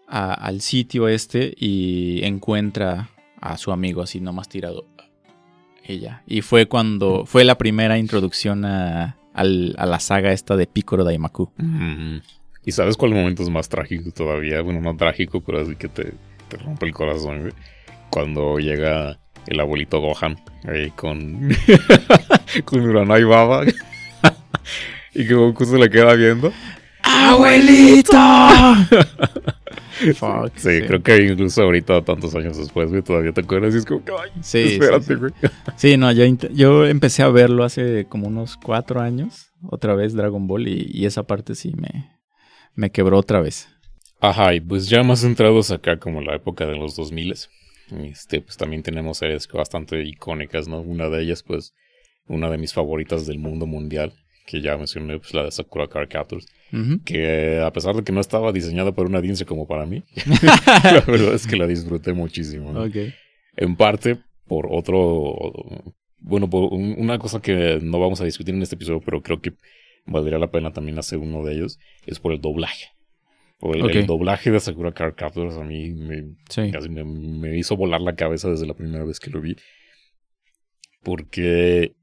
a- al sitio este y encuentra a su amigo así nomás tirado ella. Y fue cuando fue la primera introducción a, a la saga esta de Piccolo Daimaku. Ujú. ¿Y sabes cuál momento es más trágico todavía? Bueno, no trágico, pero así que te, te rompe el corazón. Cuando llega el abuelito Gohan ahí con, con Uranai Baba. y que Goku se le queda viendo. ¡Abuelito! Fuck, Sí, creo que incluso ahorita, tantos años después, güey, todavía te acuerdas y es como que, ay, Sí, espérate, sí, sí. güey. Sí, no, yo, yo empecé a verlo hace como unos cuatro años, otra vez Dragon Ball, y, y esa parte sí me, me quebró otra vez. Ajá, y pues ya más centrados acá como la época de los 2000 este, pues también tenemos series bastante icónicas, ¿no? Una de ellas, pues, una de mis favoritas del mundo mundial, que ya mencioné, pues la de Sakura Card Captors, que a pesar de que no estaba diseñada para una audiencia como para mí, la verdad es que la disfruté muchísimo. ¿no? En parte por otro, bueno, por un- una cosa que no vamos a discutir en este episodio, pero creo que valdría la pena también hacer uno de ellos, es por el doblaje. Por el, doblaje de Sakura Card Captors a mí me, Sí. casi me, me hizo volar la cabeza desde la primera vez que lo vi. Porque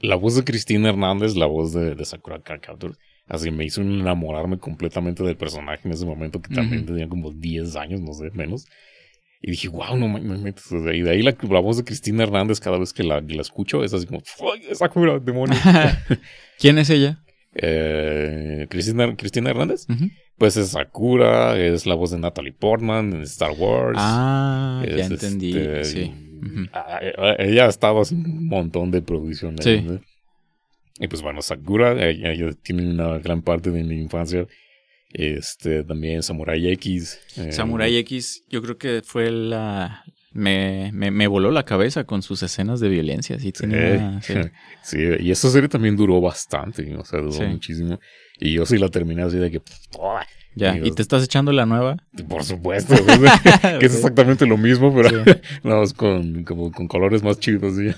la voz de Cristina Hernández, la voz de, de Sakura Card Captors, así me hizo enamorarme completamente del personaje en ese momento que también Ujú. tenía como 10 años, no sé, menos. Y dije, wow, no me metes. Y de ahí la, la voz de Cristina Hernández, cada vez que la, la escucho, es así como, ¡ay, Sakura, demonio! ¿Quién es ella? Eh, Cristina, Cristina Hernández, pues es Sakura, es la voz de Natalie Portman en Star Wars. Ah, ya Es, entendí. este, Sí. Ah, ah, Ella ha estado haciendo un montón de producciones. Sí. ¿no? Y pues bueno, Sakura, ella, ella tiene una gran parte de mi infancia. Este, también Samurai X. eh, Samurai X, yo creo que fue la. Me, me, me voló la cabeza con sus escenas de violencia. Sí, tenía. sí. Sí, y esa serie también duró bastante, o sea, duró Sí. muchísimo. Y yo sí la terminé así de que, "Oh, Ya, ¿y te estás echando la nueva? Por supuesto, que es exactamente lo mismo, pero nada más con, como, con colores más chidos, ¿sí?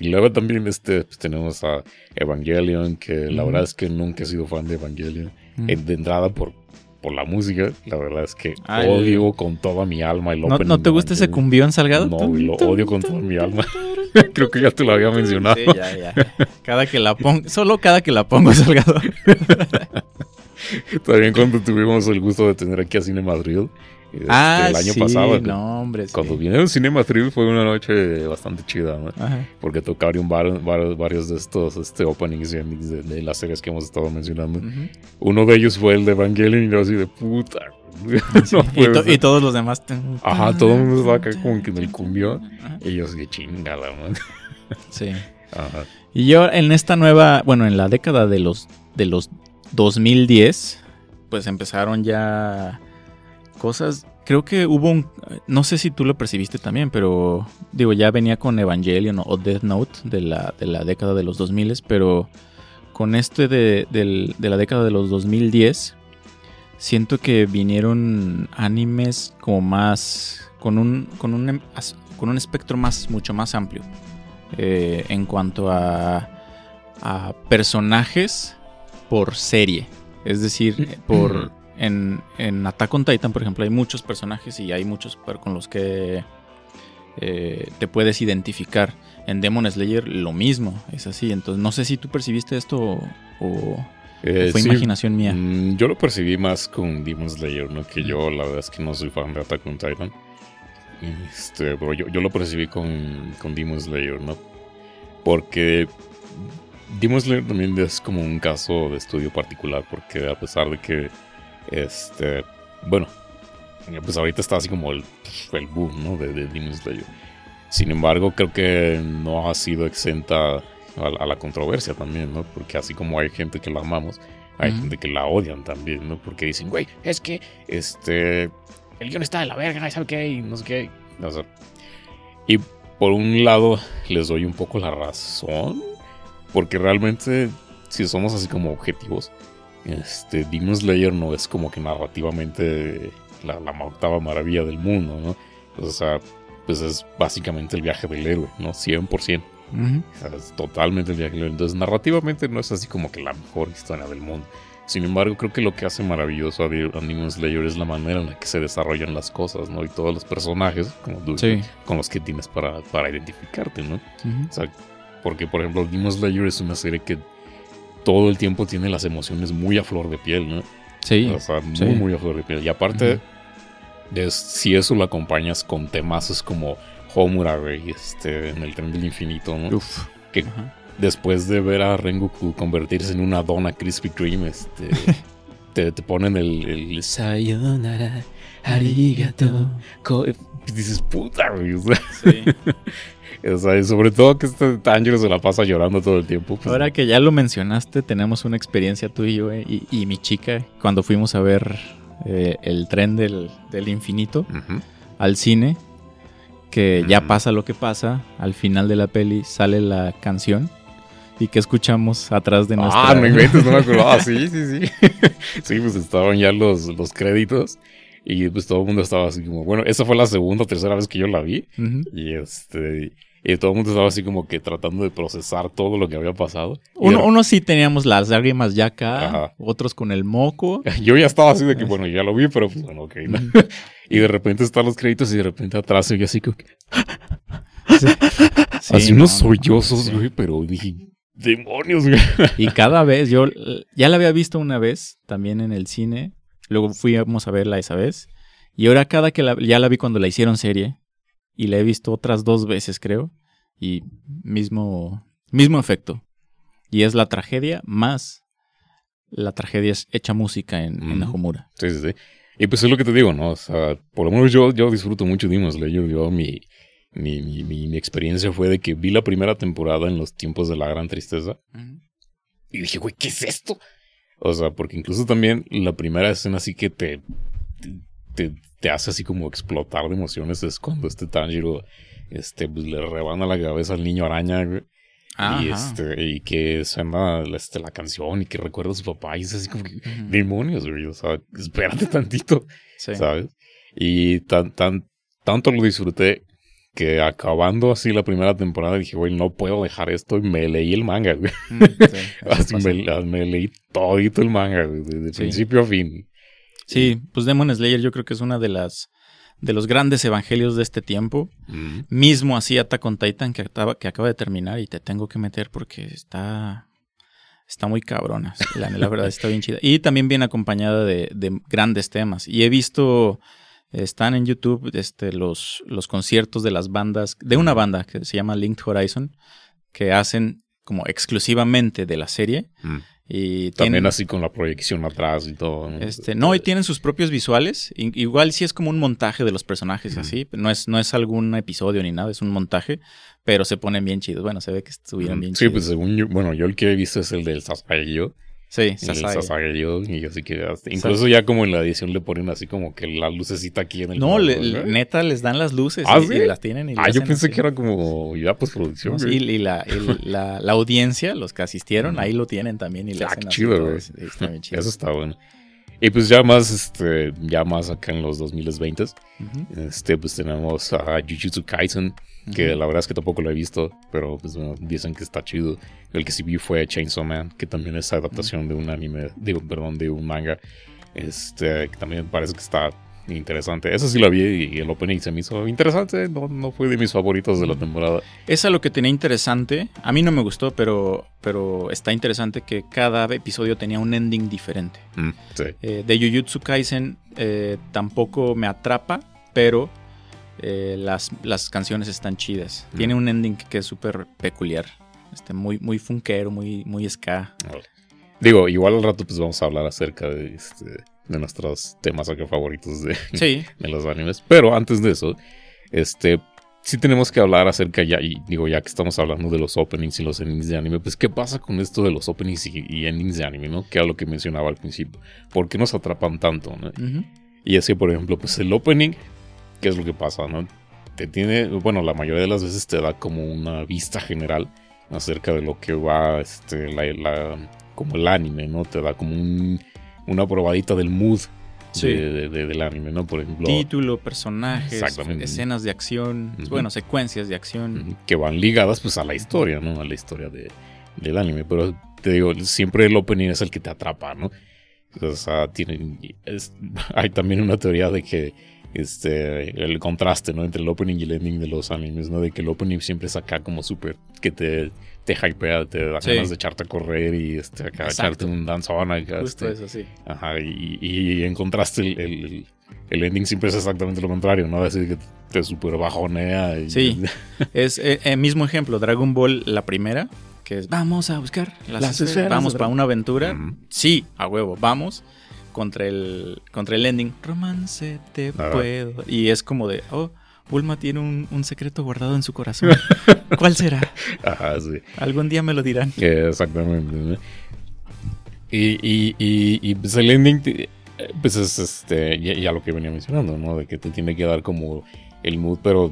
Y luego también este, pues, tenemos a Evangelion, que la verdad es que nunca he sido fan de Evangelion. Eh, de entrada por, por la música, la verdad es que odio con toda mi alma el ¿No, ¿No te gusta ese cumbión salgado? No, lo odio con toda mi alma. Creo que ya te lo había mencionado. Sí, ya, ya. Cada que la pongo, solo cada que la pongo salgado. También cuando tuvimos el gusto de tener aquí a Cine Madrid. Este, ah, el año pasado. No, hombre, cuando vinieron Cinema Thrill fue una noche bastante chida, ¿no? Porque tocaron varios, varios, de estos este, openings y endings de, las series que hemos estado mencionando. Uno de ellos fue el de Evangelion y yo así de puta. y, todos los demás. Ajá, todo el mundo estaba acá como que en el cumbio. Y yo así chingada, man. Sí. Ajá. Y yo en esta nueva, bueno, en la década de los, de los 2010, pues empezaron ya cosas. Creo que hubo un. No sé si tú lo percibiste también, pero. Digo, ya venía con Evangelion o Death Note de la, de la década de los 2000, pero con este de, la década de los 2010, siento que vinieron animes como más. con un, con un, con un espectro más, mucho más amplio. Eh, en cuanto a, a personajes por serie. Es decir, por, en, en, Attack on Titan, por ejemplo, hay muchos personajes y hay muchos con los que eh, te puedes identificar. En Demon Slayer lo mismo, es así. Entonces, no sé si tú percibiste esto o, eh, fue imaginación mía. Mm, yo lo percibí más con Demon Slayer, ¿no? Que yo la verdad es que no soy fan de Attack on Titan. Este, pero yo, yo lo percibí con, con Demon Slayer, ¿no? Porque Demon Slayer también es como un caso de estudio particular, porque a pesar de que este, bueno, pues ahorita está así como el, el boom, ¿no? De, de Demon Slayer. Sin embargo, creo que no ha sido exenta a, la controversia también, ¿no? Porque así como hay gente que la amamos, hay gente que la odian también, ¿no? Porque dicen, güey, es que este el guion está de la verga, ¿sabe qué? Y no sé qué. Sé. Y por un lado, les doy un poco la razón. Porque realmente, si somos así como objetivos, este, Demon Slayer no es como que narrativamente la, octava maravilla del mundo, ¿no? O sea, pues es básicamente el viaje del héroe, ¿no? 100%. es totalmente el viaje del héroe. Entonces, narrativamente no es así como que la mejor historia del mundo. Sin embargo, creo que lo que hace maravilloso a Demon Slayer es la manera en la que se desarrollan las cosas, ¿no? Y todos los personajes, como tú, con los que tienes para, para identificarte, ¿no? O sea, porque, por ejemplo, Demon Slayer es una serie que todo el tiempo tiene las emociones muy a flor de piel, ¿no? Sí. O sea, muy, muy a flor de piel. Y aparte, si eso lo acompañas con temas como Homura, este, en el tren del infinito, ¿no? Uf. Que después de ver a Rengoku convertirse en una dona Krispy Kreme, este, te, te, ponen el, el Sayonara, Arigato. Dices, puta, güey. sí. O sea, sobre todo que este Tanjiro se la pasa llorando todo el tiempo. Pues. Ahora que ya lo mencionaste, tenemos una experiencia tú y yo eh, y, mi chica cuando fuimos a ver eh, el tren del, infinito al cine, que ya pasa lo que pasa, al final de la peli sale la canción. ¿Y que escuchamos atrás de nuestra... Ah, no inventes, no me acordaba. sí, sí, sí. sí, pues estaban ya los, los créditos. Y pues todo el mundo estaba así como, bueno, esa fue la segunda o tercera vez que yo la vi. Y este, y todo el mundo estaba así como que tratando de procesar todo lo que había pasado. Uno, sí teníamos las lágrimas ya acá, otros con el moco. Yo ya estaba así de que, bueno, ya lo vi, pero pues bueno, ok. y de repente están los créditos y de repente atrás se así como que... así unos sollozos, güey, pero dije, demonios, güey. y cada vez, yo ya la había visto una vez también en el cine, luego fuimos a verla esa vez, y ahora cada que la, ya la vi cuando la hicieron serie, y la he visto otras dos veces, creo. Y mismo, mismo efecto. Y es la tragedia más la tragedia es hecha música en, en Homura. Sí, sí, sí. Y pues es lo que te digo, ¿no? O sea, por lo menos yo, yo disfruto mucho Demon Slayer. Yo, mi, mi, mi, mi, experiencia fue de que vi la primera temporada en los tiempos de la gran tristeza. Y dije, güey, ¿qué es esto? O sea, porque incluso también la primera escena así que te, te, te hace así como explotar de emociones es cuando este Tanjiro este, pues, le rebana la cabeza al niño araña, Y, este, y que suena este, la canción y que recuerda a su papá y es así como que, demonios, güey, o sea, espérate tantito, ¿sabes? Y tan, tan, tanto lo disfruté que acabando así la primera temporada dije, güey, no puedo dejar esto y me leí el manga, güey. Mm, así me, me, leí todito el manga, güey, de, principio a fin. Sí, pues Demon Slayer yo creo que es una de las de los grandes evangelios de este tiempo. Mm. Mismo así Attack on Titan que acaba, que acaba de terminar y te tengo que meter porque está está muy cabrona. La, verdad está bien chida. Y también viene acompañada de, de, grandes temas. Y he visto, están en YouTube este, los, los conciertos de las bandas, de una banda que se llama Linked Horizon, que hacen como exclusivamente de la serie. Mm. Y También así con la proyección atrás y todo. ¿no? Este, no, y tienen sus propios visuales. igual sí es como un montaje de los personajes así. No es, no es algún episodio ni nada, es un montaje. Pero se ponen bien chidos. Bueno, se ve que estuvieron bien chidos. Sí, pues según yo, bueno, yo el que he visto es el del Sasageyo. Sí, Sasageo. Y así que incluso ya como en la edición le ponen así como que la lucecita aquí en el. No, neta les dan las luces ¿Ah, y, las tienen. Y ah, yo pensé que era como ya postproducción. sí, y, la, la, la, audiencia, los que asistieron, ahí lo tienen también y le ah, hacen chido, güey. Eso está bueno. Y pues ya más, este, ya más acá en los 2020, este, pues tenemos a Jujutsu Kaisen, que la verdad es que tampoco lo he visto, pero pues dicen que está chido. El que sí vi fue Chainsaw Man, que también es adaptación de un anime, digo, perdón, de un manga. Este, que también parece que está interesante. Eso sí lo vi y el opening se me hizo interesante. No, no fue de mis favoritos de la temporada. Es lo que tenía interesante. A mí no me gustó, pero, pero está interesante que cada episodio tenía un ending diferente. Mm, eh, de Jujutsu Kaisen eh, tampoco me atrapa, pero eh, las, las, canciones están chidas. Mm. Tiene un ending que es súper peculiar. Este, muy, muy funkero, muy, muy ska. Digo, igual al rato pues vamos a hablar acerca de, este, de nuestros temas acá favoritos de, de los animes. Pero antes de eso, este, sí tenemos que hablar acerca ya, y digo, ya que estamos hablando de los openings y los endings de anime, pues qué pasa con esto de los openings y, endings de anime, ¿no? Que era lo que mencionaba al principio. ¿Por qué nos atrapan tanto, no? Y es que, por ejemplo, pues el opening ¿qué es lo que pasa? ¿no? Te tiene, bueno, la mayoría de las veces te da como una vista general acerca de lo que va, este, la, como el anime, ¿no? Te da como una probadita del mood del anime, ¿no? Por ejemplo. Título, personajes, escenas de acción, bueno, secuencias de acción. Que van ligadas pues a la historia, ¿no? A la historia de, del anime. Pero te digo, siempre el opening es el que te atrapa, ¿no? O sea, tienen, hay también una teoría de que este, el contraste, ¿no? Entre el opening y el ending de los animes, ¿no? De que el opening siempre es acá como súper, que te, te hypea, te da ganas de echarte a correr y este, acá, echarte un danzón acá. Justo este, eso, sí. Ajá, y, y, en contraste el, el, ending siempre es exactamente lo contrario, ¿no? Así que te súper bajonea. Y, sí, es el eh, eh, mismo ejemplo, Dragon Ball, la primera, que es vamos a buscar las, esferas, vamos para una aventura. Sí, a huevo, vamos contra el, contra el ending. Romance te puedo. Y es como de, oh, Bulma tiene un, secreto guardado en su corazón. ¿Cuál será? Ajá, sí. Algún día me lo dirán. exactamente. Y, y, y, pues el ending, pues es este, ya, lo que venía mencionando, ¿no? De que te tiene que dar como el mood, pero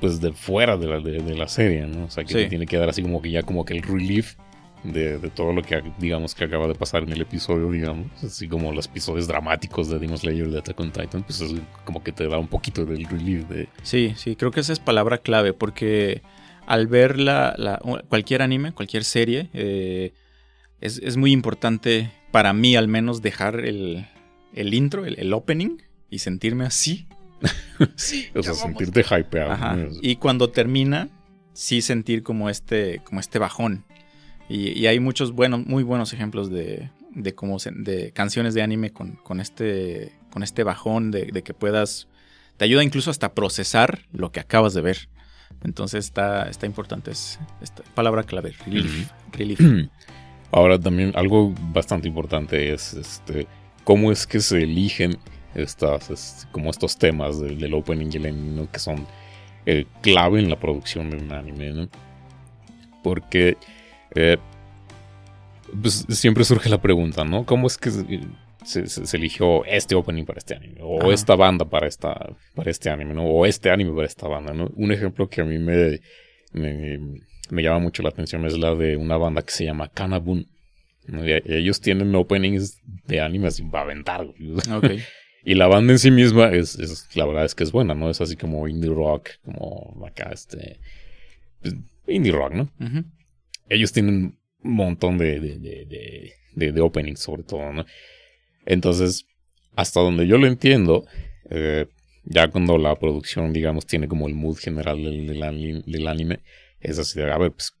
pues de fuera de la, de, la serie, ¿no? O sea, que te tiene que dar así como que ya como que el relief de, todo lo que digamos que acaba de pasar en el episodio, digamos, así como los episodios dramáticos de Demon Slayer de Attack on Titan, pues es como que te da un poquito del relief de... Sí, sí, creo que esa es palabra clave porque al ver la, cualquier anime, cualquier serie, eh, es, muy importante para mí al menos dejar el, el intro, el, opening y sentirme así. sí, o sea, sentirte hypeado. Y cuando termina, sí sentir como este, como este bajón. Y, hay muchos buenos, muy buenos ejemplos de, de, cómo de canciones de anime con, con, este, con este bajón de, que puedas... Te ayuda incluso hasta procesar lo que acabas de ver. Entonces está, está importante. Es, esta palabra clave, relief. Ahora también algo bastante importante es este, cómo es que se eligen estas, como estos temas del, opening y el ending, que son eh, clave en la producción de un anime. ¿no? Porque eh, pues siempre surge la pregunta, ¿no? ¿Cómo es que se, eligió este opening para este anime? O esta banda para, esta, para este anime, ¿no? O este anime para esta banda, ¿no? Un ejemplo que a mí me, me llama mucho la atención es la de una banda que se llama Kanabun. Ellos tienen openings de animes sin aventar. y la banda en sí misma es, la verdad es que es buena, ¿no? Es así como indie rock, como acá este... Pues, indie rock, ¿no? Ellos tienen un montón de, de, de, openings sobre todo, ¿no? Entonces, hasta donde yo lo entiendo, eh, ya cuando la producción, digamos, tiene como el mood general del, del, anime, es así de, a ver, pues,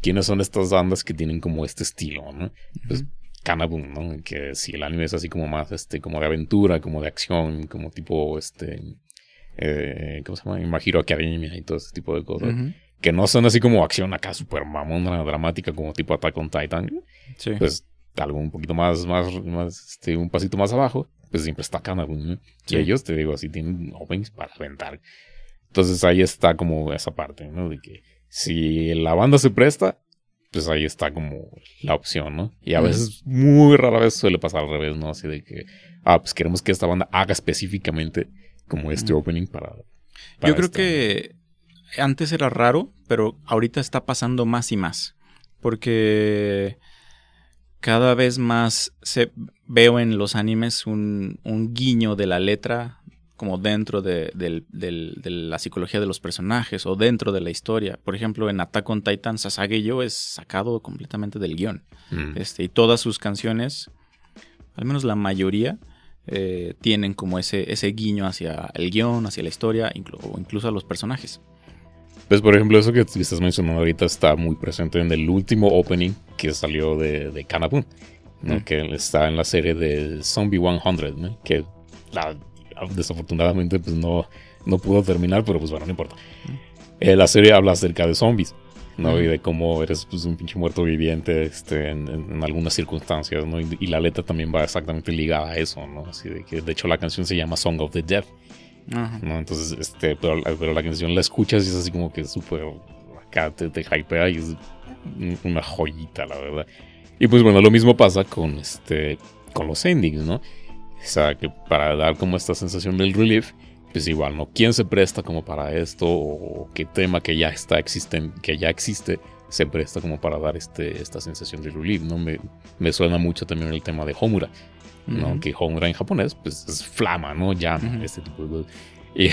¿quiénes son estas bandas que tienen como este estilo, no? Pues, Kanabun, ¿no? Que si el anime es así como más, este, como de aventura, como de acción, como tipo, este, eh, ¿cómo se llama? Imagino Academia y todo ese tipo de cosas. Que no son así como acción acá super mamona, dramática, como tipo Attack on Titan. Sí. Pues algo un poquito más, más, más, este, un pasito más abajo pues siempre está Kanabun, Y ellos, te digo, así tienen openings para aventar. Entonces ahí está como esa parte, ¿no? De que si la banda se presta, pues ahí está como la opción, ¿no? Y a veces, muy rara vez suele pasar al revés, ¿no? Así de que, ah, pues queremos que esta banda haga específicamente como este opening para... Yo creo que antes era raro, pero ahorita está pasando más y más. Porque cada vez más se, veo en los animes un, guiño de la letra como dentro de, la psicología de los personajes o dentro de la historia. Por ejemplo, en Attack on Titan, Sasage Yo es sacado completamente del guion. Mm. Este, y todas sus canciones, al menos la mayoría, eh, tienen como ese, ese guiño hacia el guion, hacia la historia, o incluso a los personajes. Pues por ejemplo, eso que estás mencionando ahorita está muy presente en el último opening que salió de, de Kanabun, ¿no? Mm. que está en la serie de Zombie 100, ¿no? que desafortunadamente pues no, no pudo terminar, pero pues bueno, no importa. Mm. Eh, la serie habla acerca de zombies. ¿no? Y de cómo eres pues, un pinche muerto viviente este, en, algunas circunstancias, ¿no? Y, la letra también va exactamente ligada a eso, ¿no? Así de que, de hecho, la canción se llama Song of the Dead, ¿no? Entonces, este, pero, pero, la canción la escuchas y es así como que súper acá te, te hypea y es una joyita, la verdad. Y pues bueno, lo mismo pasa con este con los endings, ¿no? O sea, que para dar como esta sensación del relief, pues igual, ¿no? ¿Quién se presta como para esto? ¿O qué tema que ya está existen, que ya existe se presta como para dar este, esta sensación de relief, ¿no? Me, me suena mucho también el tema de Homura, ¿no? Que Homura en japonés, pues es flama, ¿no? Llama, este tipo de... Y,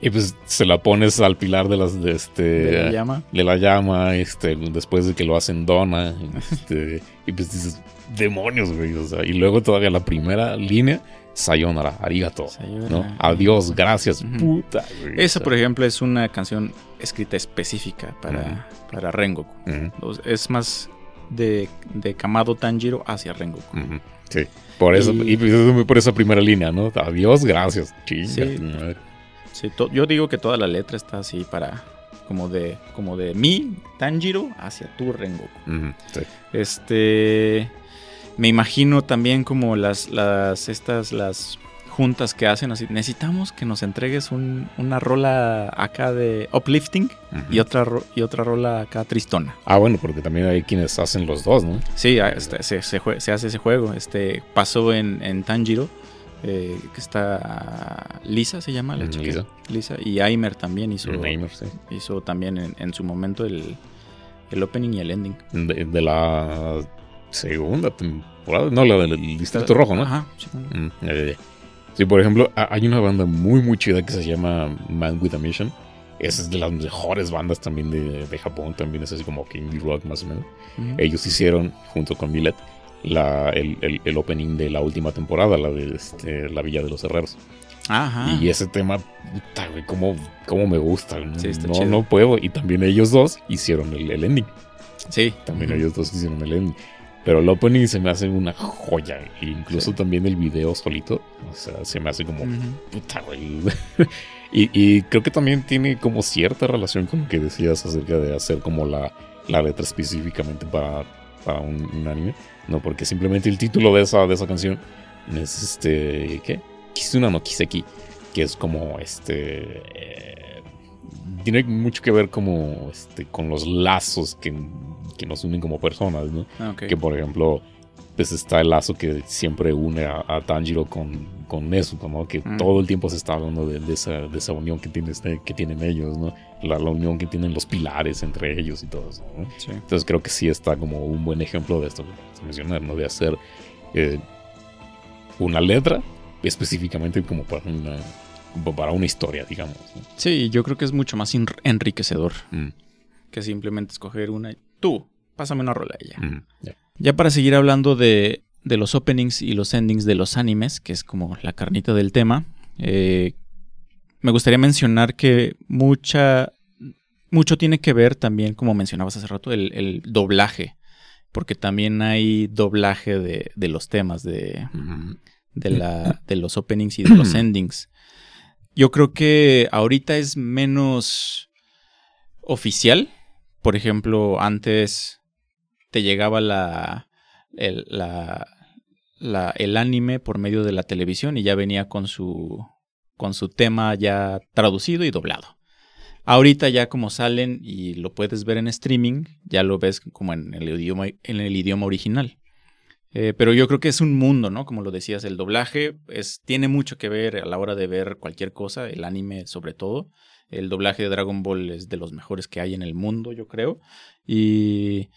y, pues se la pones al pilar de las de este de la llama, de la llama este, después de que lo hacen dona este, y pues dices demonios güey o sea, y luego todavía la primera línea Sayonara, arigato, ¿no? Adiós, gracias, puta. Esa, por ejemplo, es una canción escrita específica para, para Rengoku. Es más de, de Kamado Tanjiro hacia Rengoku. Sí. Por eso, y, por esa primera línea, ¿no? Adiós, gracias. sí, yo digo que toda la letra está así para como de como de mí, Tanjiro, hacia tu Rengoku. Este me imagino también como las las estas las juntas que hacen así. Necesitamos que nos entregues una rola acá de uplifting y, otra, y otra rola acá tristona. Ah, bueno, porque también hay quienes hacen los dos, ¿no? Sí, ah, este, se, se, hace ese juego. Este pasó en, en Tanjiro. Eh, que está Lisa se llama la chica Lisa. Lisa y Aimer también hizo hizo también en, su momento el, el, opening y el ending de, la segunda temporada no la del Distrito Rojo no ajá sí, mm, Sí, por ejemplo, hay una banda muy, muy chida que se llama Man with a Mission. Esa es de las mejores bandas también de, de Japón, también es así como que indie rock más o menos. Ellos hicieron, junto con Millet, la, el, el, opening de la última temporada, la de este, La Villa de los Herreros. Ajá. Y ese tema, puta, güey, cómo, cómo me gusta. no, no puedo. Y también ellos dos hicieron el, el ending. Sí. También ellos dos hicieron el ending. Pero el opening se me hace una joya. E incluso también el video solito. O sea, se me hace como. Puta, güey. y, creo que también tiene como cierta relación con lo que decías acerca de hacer como la, la letra específicamente para, para un, anime. No, porque simplemente el título de esa, de esa canción es este. ¿Qué? Kisuna no Kiseki. Que es como este. Eh, tiene mucho que ver como este, con los lazos que que nos unen como personas, ¿no? Ah, que por ejemplo, pues está el lazo que siempre une a, Tanjiro con, con Nezuko, ¿no? Que Mm. todo el tiempo se está hablando de, de esa, de esa unión que, tiene este- que tienen ellos, ¿no? La, la unión que tienen los pilares entre ellos y todo eso, ¿no? Sí. Entonces creo que sí está como un buen ejemplo de esto que mencionar, ¿no? De hacer eh, una letra específicamente como para una, para una historia, digamos. ¿no? Sí, yo creo que es mucho más enr- enriquecedor Mm, que simplemente escoger una. Tú, pásame una rola ya. mm, ya. Ya para seguir hablando de, de los openings y los endings de los animes, que es como la carnita del tema, eh, me gustaría mencionar que mucha, mucho tiene que ver también, como mencionabas hace rato, el, el doblaje. Porque también hay doblaje de, de los temas, de, de, la, de los openings y de los endings. Yo creo que ahorita es menos oficial. Por ejemplo, antes te llegaba la, el, el anime por medio de la televisión y ya venía con su, con su tema ya traducido y doblado. Ahorita ya como salen y lo puedes ver en streaming, ya lo ves como en el idioma, en el idioma original. Eh, pero yo creo que es un mundo, ¿no? Como lo decías, el doblaje es, tiene mucho que ver a la hora de ver cualquier cosa, el anime sobre todo. El doblaje de Dragon Ball es de los mejores que hay en el mundo, yo creo. Y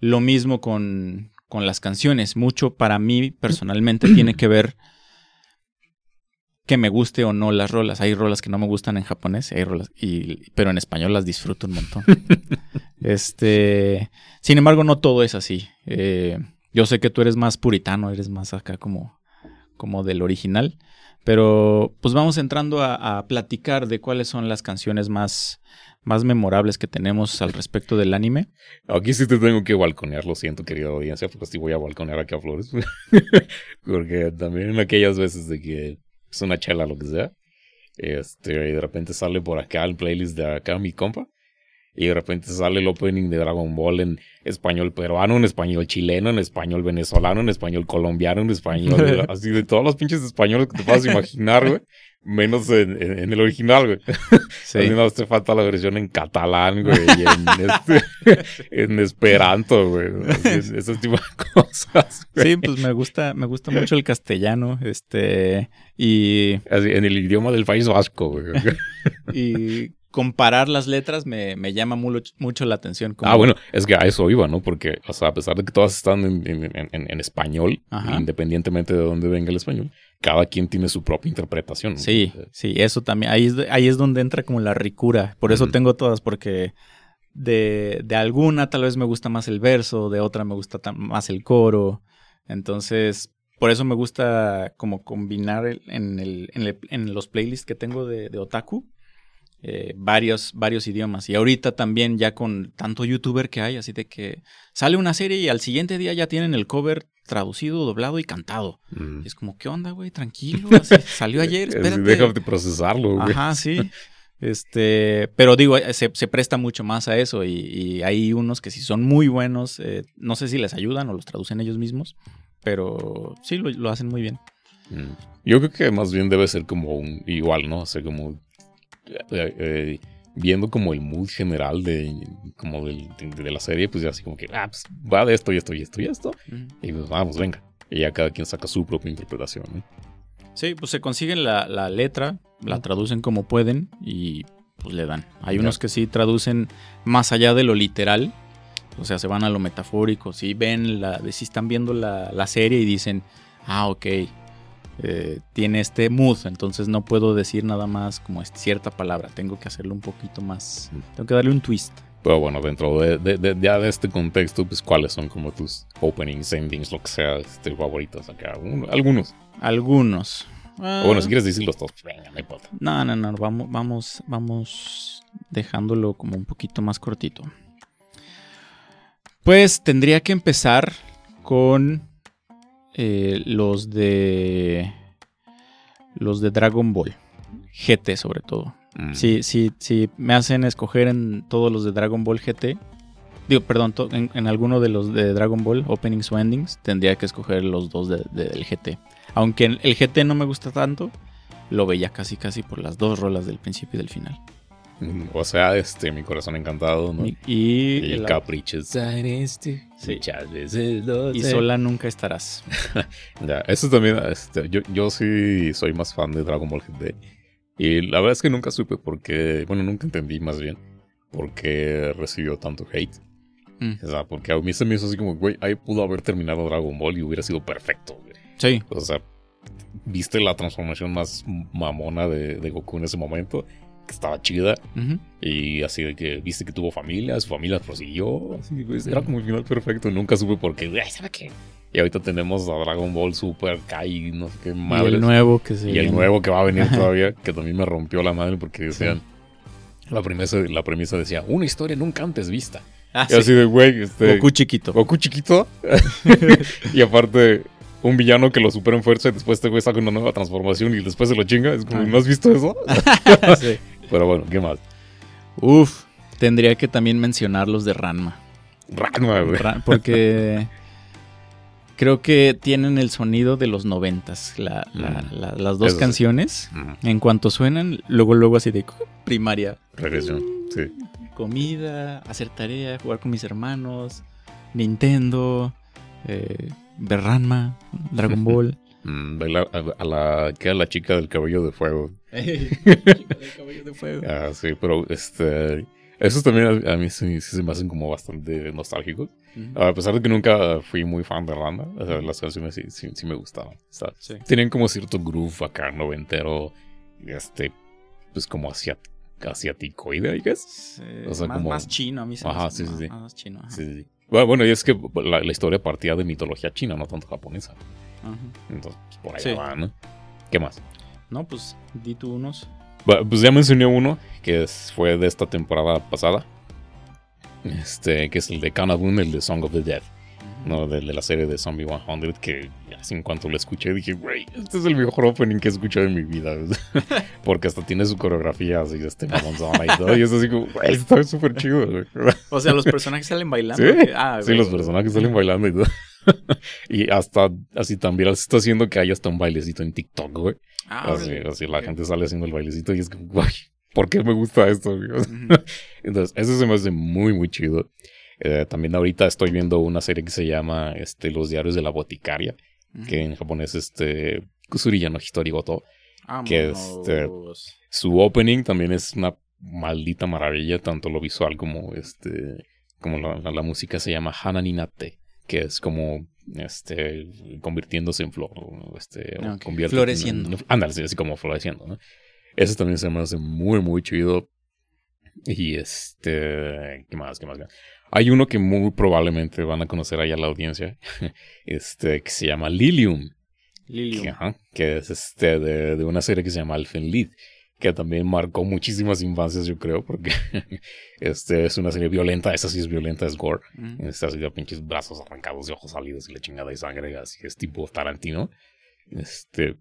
lo mismo con, con las canciones. Mucho para mí personalmente tiene que ver que me guste o no las rolas. Hay rolas que no me gustan en japonés, hay rolas, y, pero en español las disfruto un montón. este, sin embargo, no todo es así. Eh, yo sé que tú eres más puritano, eres más acá como, como del original. Pero pues vamos entrando a, platicar de cuáles son las canciones más, más memorables que tenemos al respecto del anime. Aquí sí te tengo que balconear, lo siento, querida audiencia, porque sí voy a balconear aquí a Flores. porque también en aquellas veces de que es una chela, lo que sea, este, y de repente sale por acá el playlist de acá mi compa, y de repente sale el opening de Dragon Ball en español peruano, en español chileno, en español venezolano, en español colombiano, en español, así de todos los pinches españoles que te puedas imaginar, güey. Menos en, en- en el original, güey. Sí. Así no te falta la versión en catalán, güey, y en, este- en esperanto, güey. Así, Ese tipo de cosas. güey. Sí, pues me gusta, me gusta mucho el castellano, este, y, Así, en el idioma del País Vasco, güey. y comparar las letras me, me llama mucho, mucho la atención. como- Ah, bueno, es que a eso iba, ¿no? Porque, o sea, a pesar de que todas están en, en- en- en español, Ajá. independientemente de dónde venga el español, cada quien tiene su propia interpretación. ¿no? Sí, sí, eso también, ahí es, ahí es donde entra como la ricura, por eso tengo todas, porque de, de alguna tal vez me gusta más el verso, de otra me gusta más el coro, entonces por eso me gusta como combinar el- en, el, en, el- en los playlists que tengo de, de Otaku. Eh, varios, varios idiomas. Y ahorita también ya con tanto youtuber que hay, así de que sale una serie y al siguiente día ya tienen el cover traducido, doblado y cantado. Mm. Y es como, ¿qué onda, güey? Tranquilo. así, salió ayer, espérate. Déjate procesarlo, güey. Ajá, sí. Este, pero digo, eh, se, se presta mucho más a eso y, y hay unos que sí son muy buenos. eh, no sé si les ayudan o los traducen ellos mismos, pero sí lo, lo hacen muy bien. Mm. Yo creo que más bien debe ser como un igual, ¿no? O sea, como eh, eh, viendo como el mood general de como del- de, de la serie, pues ya así como que ah, pues, va de esto y esto y esto y esto. Y pues vamos, venga. Y ya cada quien saca su propia interpretación. Sí, pues se consiguen la, la letra, la traducen como pueden y pues le dan. Hay unos que sí traducen más allá de lo literal, o sea, se van a lo metafórico, sí ven la, si están viendo la, la serie y dicen, ah, ok, eh, tiene este mood, entonces no puedo decir nada más como es cierta palabra, tengo que hacerlo un poquito más, tengo que darle un twist. Pero bueno, dentro de, de- de- ya de este contexto, pues cuáles son como tus openings, endings, lo que sea, este, favoritos acá. Uno- algunos. Algunos. Ah, O bueno, si quieres decirlos todos, pues, venga, no importa. No, no, no, vamos, vamos, vamos dejándolo como un poquito más cortito. Pues tendría que empezar con eh, los de los de Dragon Ball GT sobre todo. Mm. Si, si, si me hacen escoger en todos los de Dragon Ball GT, digo, perdón, to- en, en alguno de los de Dragon Ball, openings o endings, tendría que escoger los dos de- de- del GT. Aunque el GT no me gusta tanto, lo veía casi casi por las dos rolas del principio y del final. O sea, este, mi corazón encantado, ¿no? Y, y, Y el- caprichos. Este, Sí. Muchas veces lo y sé. sola nunca estarás. Ya, eso también, este, yo, yo sí soy más fan de Dragon Ball GT. Y la verdad es que nunca supe por qué, bueno, nunca entendí más bien por qué recibió tanto hate. Mm. O sea, porque a mí se me hizo así como, güey, ahí pudo haber terminado Dragon Ball y hubiera sido perfecto, güey. Sí. O sea, viste la transformación más mamona de, de Goku en ese momento, que estaba chida. Y así de que viste que tuvo familia, su familia prosiguió. Así, pues, era como el final perfecto. Nunca supe por qué. Ay, ¿sabe qué? Y ahorita tenemos a Dragon Ball Super Kai, no sé qué Y madre. el nuevo que se Y el nuevo que va a venir todavía, que también me rompió la madre porque decían. La premisa, la premisa decía, una historia nunca antes vista. Ah, Y así sí. de, güey, este. Goku chiquito. Goku chiquito. y aparte, un villano que lo supera en fuerza y después este güey saca una nueva transformación y después se lo chinga. Es como, Ah. ¿no has visto eso? Sí. Pero bueno, ¿qué más? Uf, tendría que también mencionar los de Ranma. Ranma, güey. Porque creo que tienen el sonido de los noventas, la- la- Mm. la- las dos Eso canciones. Mm, En cuanto suenan, luego, luego así de primaria. Regresión, sí. Comida, hacer tarea, jugar con mis hermanos, Nintendo, eh, ver Ranma, Dragon Ball. Mm, bailar a, la que era la chica del cabello de fuego. Ah, sí, pero este. Esos también a, a mí sí, sí se me hacen como bastante nostálgicos. A pesar de que nunca fui muy fan de Randa, o sea, las canciones sí, sí, sí me gustaban. Sí. Tenían como cierto groove acá noventero, este, pues como asiaticoide, I guess. Sí, O sea, más, como- más chino, a mí se me Ajá, sí, sí, más, sí. más chino. ajá. Sí, sí. Bueno, y es que la, la historia partía de mitología china, no tanto japonesa. Ajá. Entonces, pues, por ahí Sí. va, ¿no? ¿Qué más? No, pues di tú unos. Pues ya mencioné uno que fue de esta temporada pasada. Este, que es el de Kanabun, el de Song of the Dead. ¿No? De, de la serie de Zombie 100, que así en cuanto lo escuché dije, güey, este es el mejor opening que he escuchado en mi vida. Porque hasta tiene su coreografía así, este mamonzona y todo. Y es así como, güey, está súper chido, güey. O sea, los personajes salen bailando. Sí. Ah, Sí, los personajes salen bailando y todo. y hasta así también se está haciendo que haya hasta un bailecito en TikTok, güey. Ah, Así, así la gente sale haciendo el bailecito y es como, güey, ¿por qué me gusta esto? güey? Entonces, eso se me hace muy, muy chido. Eh, también ahorita estoy viendo una serie que se llama este, Los Diarios de la Boticaria, que en japonés este Kusuriya no Hitori Goto. que, este. Su opening también es una maldita maravilla, tanto lo visual como este como la, la- la música se llama Hananinate, que es como este convirtiéndose en flor, este convierte- floreciendo. Ándale, sí, así como floreciendo, ¿no? Eso también se me hace muy muy chido. Y este, ¿qué más? ¿Qué más? Hay uno que muy probablemente van a conocer allá la audiencia, este que se llama Lilium. Lilium. Que, ajá, que es este de, de una serie que se llama Alfenlied, que también marcó muchísimas infancias, yo creo, porque este es una serie violenta, esa sí es violenta, es gore. Ujú. Está así de pinches brazos arrancados y ojos salidos y la chingada y sangre, así es tipo Tarantino. Este.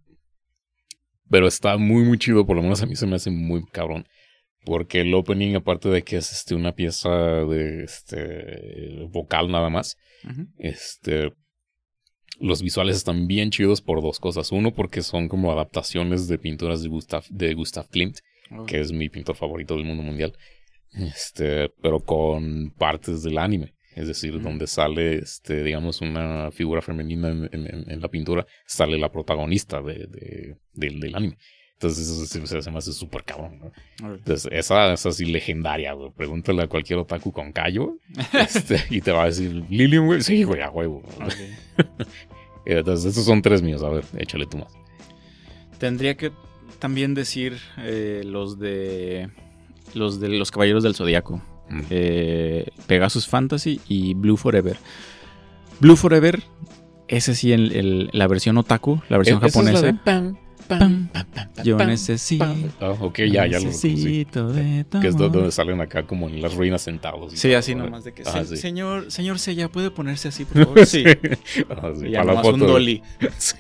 Pero está muy, muy chido, por lo menos a mí se me hace muy cabrón. Porque el opening, aparte de que es este, una pieza de este vocal nada más, este. Los visuales están bien chidos por dos cosas. Uno, porque son como adaptaciones de pinturas de Gustav, de Gustav Klimt, que es mi pintor favorito del mundo mundial. Este, pero con partes del anime. Es decir, donde sale, este, digamos, una figura femenina en, en- en la pintura, sale la protagonista de, de- del, del anime. Entonces, eso se, se- se me hace súper cabrón. Entonces, esa es así legendaria, güey. Pregúntale a cualquier otaku con callo este, y te va a decir, Lilium, güey. Sí, güey, a huevo. Ok. Entonces, estos son tres míos. A ver, échale tú más. Tendría que también decir eh, los de los de los Caballeros del Zodiaco. Mm. Eh, Pegasus Fantasy y Blue Forever. Blue Forever, ese sí, el- el- la versión otaku, la versión Eh, Esa es la japonesa. de pam, pam, Pam, pam, pam, pam, Yo pam, necesito. pam. Ah, ok, ya, ya lo necesito de tu Que es donde salen acá como en las ruinas sentados. Sí, todo, así ¿no? nomás de que. Ah, "Se- sí. Señor, señor Sella, ¿puede ponerse así, por favor? Sí. Ah, sí, Y para la nomás un foto. dolly. Sí.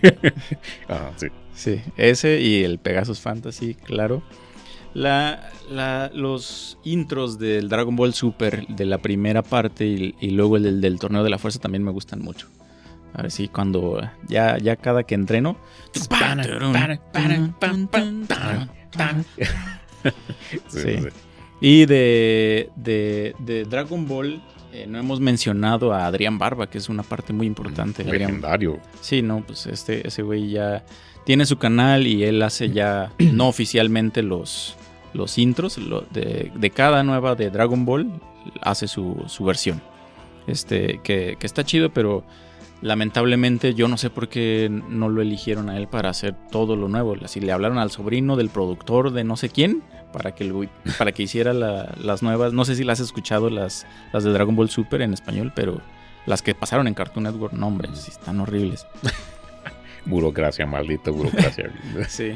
Ah, sí. Sí, ese y el Pegasus Fantasy, claro. La, la- los intros del Dragon Ball Super de la primera parte y, y luego el del, del torneo de la fuerza también me gustan mucho. A ver si cuando ya, ya cada que entreno. Sí. Y de, de, de Dragon Ball, eh, no hemos mencionado a Adrián Barba, que es una parte muy importante. Adrián- Legendario. Sí, no, pues este, ese güey ya tiene su canal y él hace ya no oficialmente los, los intros lo- de, de cada nueva de Dragon Ball, hace su, su versión. Este, que, que está chido, pero lamentablemente yo no sé por qué no lo eligieron a él para hacer todo lo nuevo. Así le hablaron al sobrino del productor de no sé quién para que, para que hiciera la- las nuevas. No sé si las has escuchado, las, las de Dragon Ball Super en español, pero las que pasaron en Cartoon Network, no, hombre, sí están horribles. Burocracia, maldita burocracia. Sí.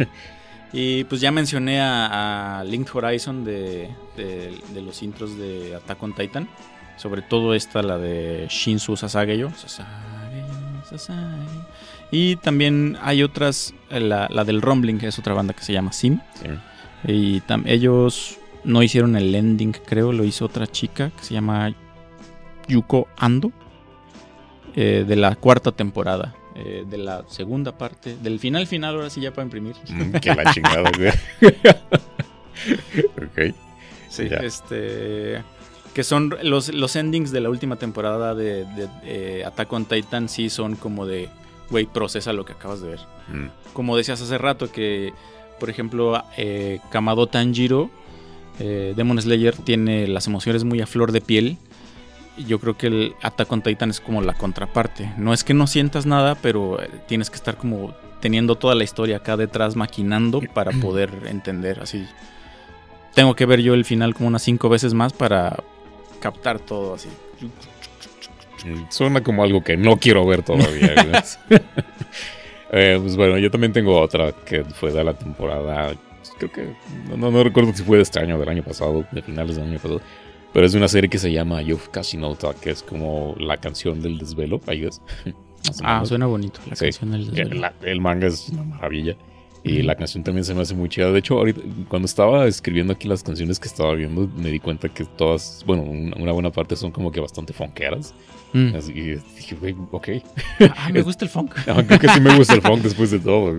Y pues ya mencioné a, a Linked Horizon de, de- de los intros de Attack on Titan. Sobre todo esta, la de Shinsu. Sasageyo, Sasageyo. Y también hay otras, eh, la, la del Rumbling, que es otra banda que se llama Sim. Sí. Y tam- ellos no hicieron el ending, creo, lo hizo otra chica que se llama Yuko Ando. eh, de la cuarta temporada. eh, de la segunda parte. Del final final, ahora sí ya para imprimir. Mm, que la chingada, güey. ok. Sí, Ya. este. Que son los, los endings de la última temporada de, de, eh, Attack on Titan, sí son como de. Güey, procesa lo que acabas de ver. Mm, Como decías hace rato, que por ejemplo, eh, Kamado Tanjiro, eh, Demon Slayer, tiene las emociones muy a flor de piel. Yo creo que el Attack on Titan es como la contraparte. No es que no sientas nada, pero eh, tienes que estar como teniendo toda la historia acá detrás maquinando para poder entender así. Tengo que ver yo el final como unas cinco veces más para captar todo así. Suena como algo que no quiero ver todavía. Eh, pues bueno, yo también tengo otra que fue de la temporada. Creo que. No, no- no recuerdo si fue de este año o del año pasado, de finales del año pasado. Pero es de una serie que se llama Youth Kashinota, que es como la canción del desvelo, I guess. Más o Ah, suena bonito la Sí, canción del desvelo. la- el manga es una maravilla. Y la canción también se me hace muy chida. De hecho, ahorita, cuando estaba escribiendo aquí las canciones que estaba viendo, me di cuenta que todas, bueno, una, buena parte son como que bastante fonqueras. Mm. Así que dije, güey, ok. Ah, me gusta el funk. Ah, creo que sí me gusta el funk después de todo.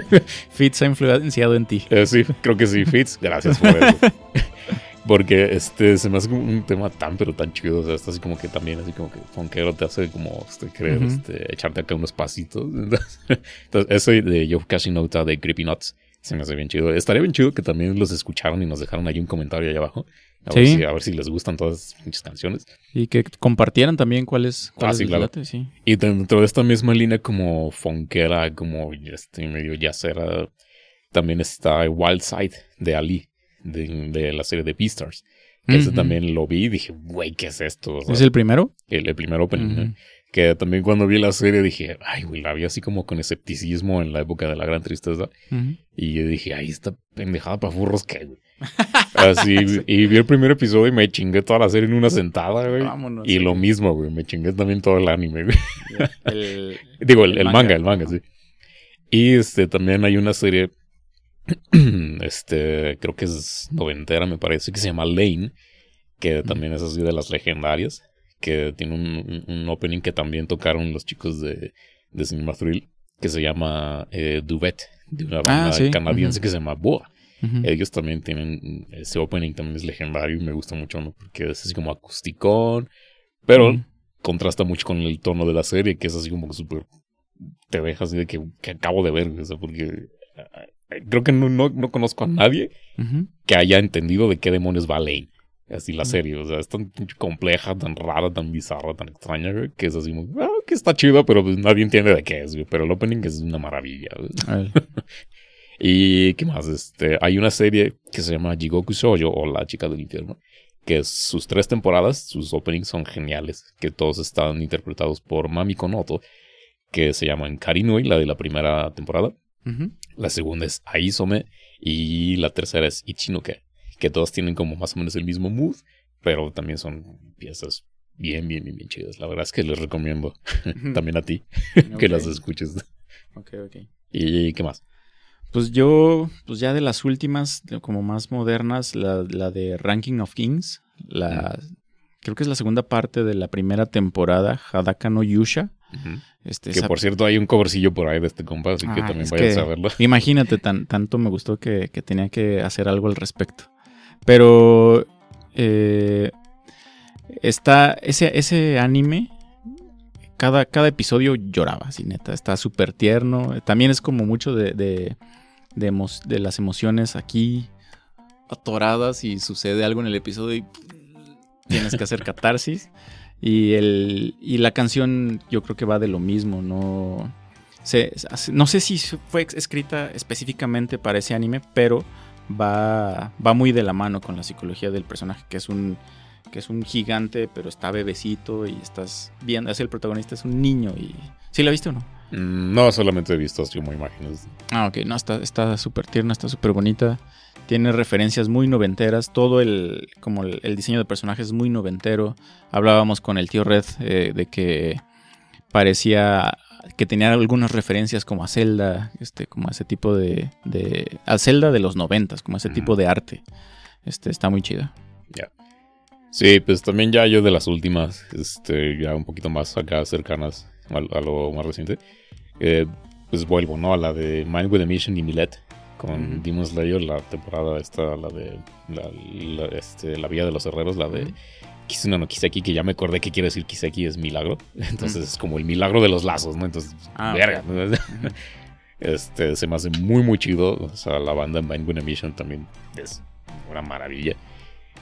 Fitz ha influenciado en ti. Eh, sí, creo que sí, Fitz. Gracias por eso. Porque este se me hace como un tema tan pero tan chido. O sea, está así como que también así como que funkero te hace como este, querer este, echarte acá unos pasitos. Entonces, entonces, ese de Yo Casi Nota de Creepy Nuts se me hace bien chido. Estaría bien chido que también los escucharan y nos dejaran ahí un comentario ahí abajo. A, ver, Sí. si, a ver si les gustan todas pinches canciones. Y que compartieran también cuáles Ah, cuáles sí, claro. late, sí. Y dentro de esta misma línea como funkera, como este medio yacera, también está Wild Side de Ali, de, de la serie de Beastars. Ese también lo vi y dije, güey, ¿qué es esto? O sea, ¿Es el primero? el, el primer opening. Que también cuando vi la serie dije, ay, güey, la vi así como con escepticismo en la época de la gran tristeza. Ujú. Y yo dije, ay, esta pendejada para furros que, güey. Así, y vi el primer episodio y me chingué toda la serie en una sentada, güey. Vámonos. Y lo mismo, güey, me chingué también todo el anime, güey. El- Digo, el, El el manga. manga, el manga, sí. Y este también hay una serie, este, creo que es noventera, me parece, que se llama Lane, que también es así de las legendarias, que tiene un, opening que también tocaron los chicos de, de Cinema Thrill, que se llama eh, Duvet, de una banda Ah, sí, canadiense que se llama Boa. Ellos también tienen, ese opening también es legendario y me gusta mucho, ¿no? Porque es así como acusticón, pero contrasta mucho con el tono de la serie, que es así como que súper. Te deja así de que, que acabo de ver, o sea, porque. Creo que no, no, no conozco a nadie que haya entendido de qué demonios va Lane. Así la serie, o sea, es tan compleja, tan rara, tan bizarra, tan extraña, güey, que es así ah, que está chido, pero pues nadie entiende de qué es, güey. Pero el opening es una maravilla, güey. Y qué más, este, hay una serie que se llama Jigoku Shoujo o La chica del infierno, que sus tres temporadas, sus openings son geniales, que todos están interpretados por Mami Konoto, que se llaman Karinui, la de la primera temporada, La segunda es Aizome y la tercera es Ichinoke, que todos tienen como más o menos el mismo mood, pero también son piezas bien, bien, bien, bien chidas. La verdad es que les recomiendo también a ti que las escuches. Ok, ok. ¿Y qué más? Pues yo, pues ya de las últimas, como más modernas, la, la de Ranking of Kings, la, creo que es la segunda parte de la primera temporada, Hadaka no Yusha. Este, Que esa- por cierto hay un covercillo por ahí de este compa, así que Ah, también es vayas que- a verlo. Imagínate, tan, tanto me gustó que, que tenía que hacer algo al respecto. Pero eh, está ese, ese anime, cada, cada episodio lloraba, así neta, está súper tierno. También es como mucho de, de, de, las emociones aquí atoradas y sucede algo en el episodio y tienes que hacer catarsis. Y, el, y la canción yo creo que va de lo mismo, no, no sé si fue escrita específicamente para ese anime, pero va, va muy de la mano con la psicología del personaje, que es un que es un gigante, pero está bebecito y estás viendo, es el protagonista, es un niño y... ¿Sí la viste o no? Mm, no, solamente he visto así como imágenes. Ah, ok, no, está súper tierna, está súper bonita. Tiene referencias muy noventeras. Todo el, como el, diseño de personajes es muy noventero. Hablábamos con el tío Red eh, de que parecía que tenía algunas referencias como a Zelda, este, como a ese tipo de, de a Zelda de los noventas, como ese tipo de arte. Este, está muy chida. Ya. Sí, pues también ya yo de las últimas, este, ya un poquito más acá cercanas a, lo más reciente, eh, pues vuelvo, ¿no? A la de Mind with a Mission y Millet con Demon Slayer, la temporada esta, la de la, este, la Vía de los Herreros, la de Kisuna no Kiseki, que ya me acordé que quiere decir Kiseki es milagro. Entonces es como el milagro de los lazos, ¿no? Entonces, ah, verga. Este, se me hace muy, muy chido. O sea, la banda Mind Winner Mission también es una maravilla.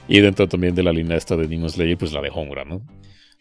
Y dentro también de la línea esta de Demon Slayer, pues la de Homura, ¿no?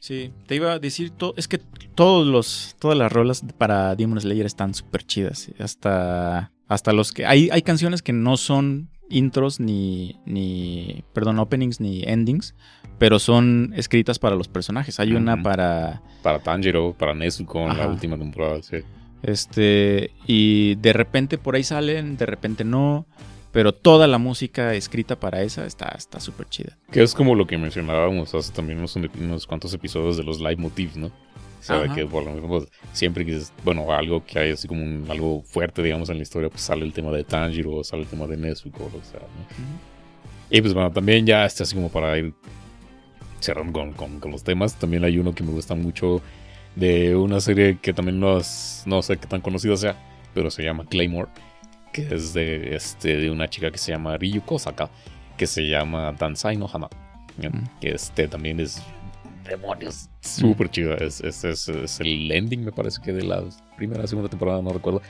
Sí, te iba a decir, es que todos los, todas las rolas para Demon Slayer están súper chidas. Hasta, hasta los que... Hay, hay canciones que no son intros ni, ni, perdón, openings ni endings, pero son escritas para los personajes. Hay una para... Para Tanjiro, para Nezuko en la última temporada, sí. Este, y de repente por ahí salen, de repente no, pero toda la música escrita para esa está súper chida. Que es como lo que mencionábamos hace también unos, unos cuantos episodios de los live motifs, ¿no? O sea, que por lo mismo, siempre que es, bueno, algo que hay así como un, algo fuerte, digamos, en la historia, pues sale el tema de Tanjiro, sale el tema de Nezuko, o sea, ¿no? Y pues bueno, también ya está así como para ir cerrando con, con, los temas, también hay uno que me gusta mucho de una serie que también no, no sé qué tan conocida sea, pero se llama Claymore, que es de, este, de una chica que se llama Ryu Kosaka, que se llama Dansai no Hana, que este también es demonios. Súper chido. Es, es, es, el ending, me parece que de la primera segunda temporada, no recuerdo.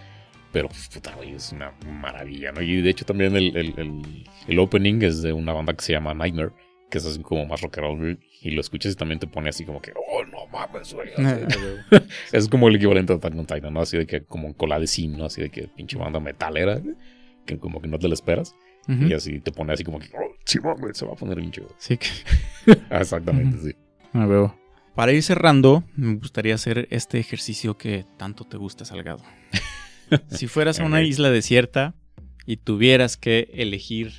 Pero, puta, es una maravilla, ¿no? Y de hecho también el, el, el, opening es de una banda que se llama Nightmare, que es así como más rock and roll. Y lo escuchas y también te pone así como que, oh, no mames, güey. es como el equivalente a Attack on Titan, ¿no? Así de que como cola de sim, ¿no? Así de que pinche banda metalera, que como que no te lo esperas. Y así te pone así como que, oh, sí, mames, se va a poner bien chido. Sí. Que... Exactamente, sí. Me veo. Para ir cerrando, me gustaría hacer este ejercicio que tanto te gusta, Salgado. si fueras a una isla desierta y tuvieras que elegir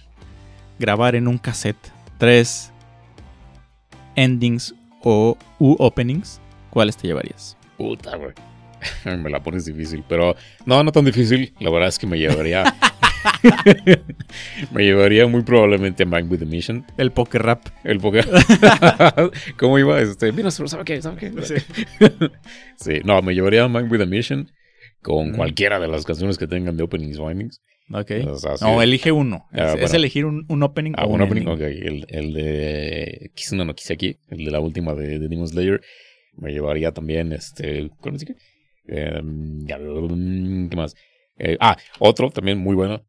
grabar en un cassette tres endings o u openings, ¿cuáles te llevarías? Puta, güey. me la pones difícil, pero no, no tan difícil. La verdad es que me llevaría Me llevaría muy probablemente a Mind with the Mission. El poker rap. El poker. ¿Cómo iba? Este, mira, ¿sabe qué? ¿Sabe qué? Sí. sí. no, me llevaría a Mind with the Mission con cualquiera de las canciones que tengan de openings o endings. Ok. no, elige uno. Ah, es, elegir un, un, opening ah, un, opening. Ok, el, el de Kisuna no aquí el de la última de, de Demon Slayer. Me llevaría también este. ¿Cómo se eh, ¿Qué más? Eh, ah, otro también muy bueno,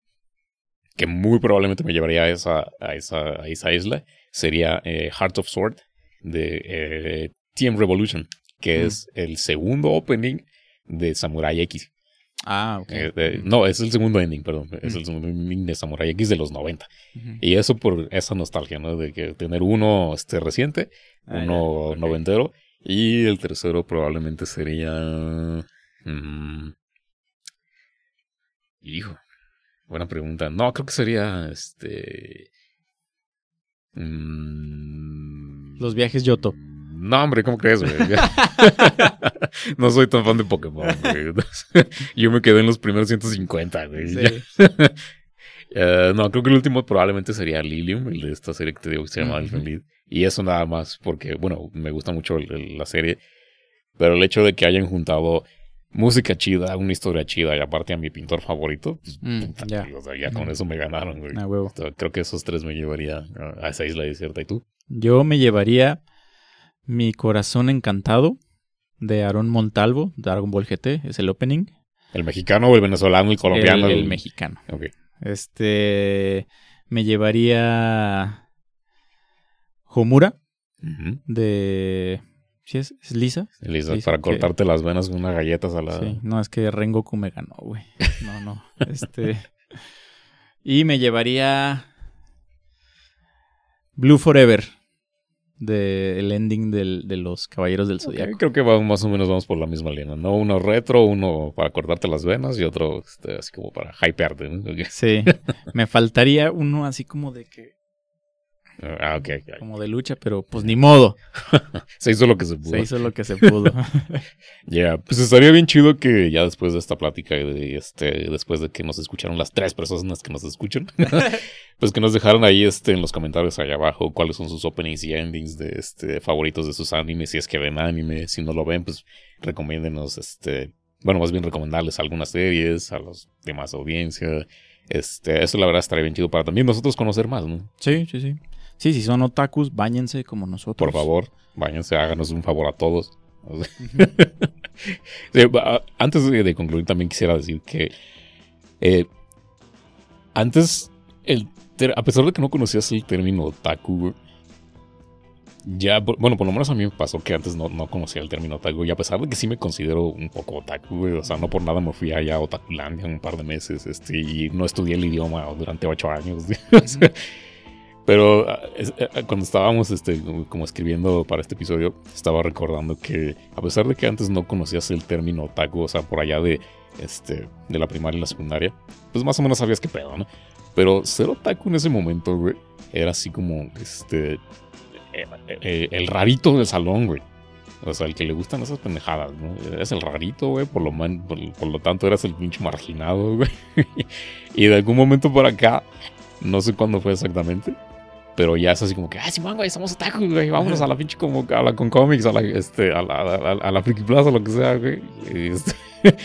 que muy probablemente me llevaría a esa, a esa, a esa isla, sería eh, Heart of Sword de eh, TM Revolution, que es el segundo opening de Samurai X. Ah, ok. Eh, no, es el segundo ending, perdón. Es el segundo ending de Samurai X de los 90. Y eso por esa nostalgia, ¿no? De que tener uno este, reciente, ah, uno noventero, y el tercero probablemente sería. Mm, Hijo, buena pregunta. No, creo que sería este. Mm, Los viajes Yoto. No, hombre, ¿cómo crees, güey? no soy tan fan de Pokémon, güey. Yo me quedé en los primeros 150, güey. Eh, no, creo que el último probablemente sería Lilium, el de esta serie que te digo que se llama uh Y eso nada más porque, bueno, me gusta mucho la serie. Pero el hecho de que hayan juntado música chida, una historia chida y aparte a mi pintor favorito, pues, Mm, puta, o sea, ya con eso me ganaron, güey. Creo que esos tres me llevaría a esa isla desierta. ¿Y tú? Yo me llevaría Mi Corazón Encantado de Aaron Montalvo, Dragon Ball GT, es el opening. ¿El mexicano o el venezolano, el colombiano? el, el mexicano. Ok. Este. Me llevaría. Homura de. ¿Sí es? ¿Es Lisa? Dice para que- cortarte las venas con unas galletas a la... Sí, no, es que Rengoku me ganó, güey. No, no. Este. Y me llevaría. Blue Forever. De el ending del- de los Caballeros del Zodiaco. creo que más o menos vamos por la misma línea, ¿no? Uno retro, uno para cortarte las venas y otro este, así como para hypearte, ¿no? Sí. Me faltaría uno así como de que. Ah, ok, ok. Como de lucha, pero pues ni modo. Se hizo lo que se pudo. Se hizo lo que se pudo. Ya, pues estaría bien chido que ya después de esta plática y de este, después de que nos escucharon las tres personas que nos escuchan, pues que nos dejaran ahí este en los comentarios allá abajo cuáles son sus openings y endings de este favoritos de sus animes, si es que ven anime, si no lo ven, pues recomiéndenos este, bueno, más bien recomendarles algunas series a los demás audiencia. Este, eso la verdad estaría bien chido para también nosotros conocer más, ¿no? sí, sí, sí. Sí, si son otakus, bañense como nosotros. Por favor, váyanse, háganos un favor a todos. Sí, antes de, concluir, también quisiera decir que eh, antes, el a pesar de que no conocías el término otaku, ya, bueno, por lo menos a mí me pasó que antes no, no conocía el término otaku, y a pesar de que sí me considero un poco otaku, o sea, no por nada me fui allá a Otakulandia un par de meses, este, y no estudié el idioma durante ocho años, pero ah, es- eh, cuando estábamos este, como escribiendo para este episodio, estaba recordando que a pesar de que antes no conocías el término otaku, o sea, por allá de, este, de la primaria y la secundaria, pues más o menos sabías qué pedo, ¿no? Pero ser otaku en ese momento, güey, era así como, este, eh, eh, el rarito del salón, güey. O sea, el que le gustan esas pendejadas, ¿no? Eres el rarito, güey, por lo, man- por, por lo tanto eras el pinche marginado, güey. y de algún momento por acá, no sé cuándo fue exactamente, pero ya es así como que, ah, Simón, güey, somos otaku, güey, vámonos a la pinche como, a la con cómics, a la, este, a la, a la, a la Friki Plaza, lo que sea, güey. Este,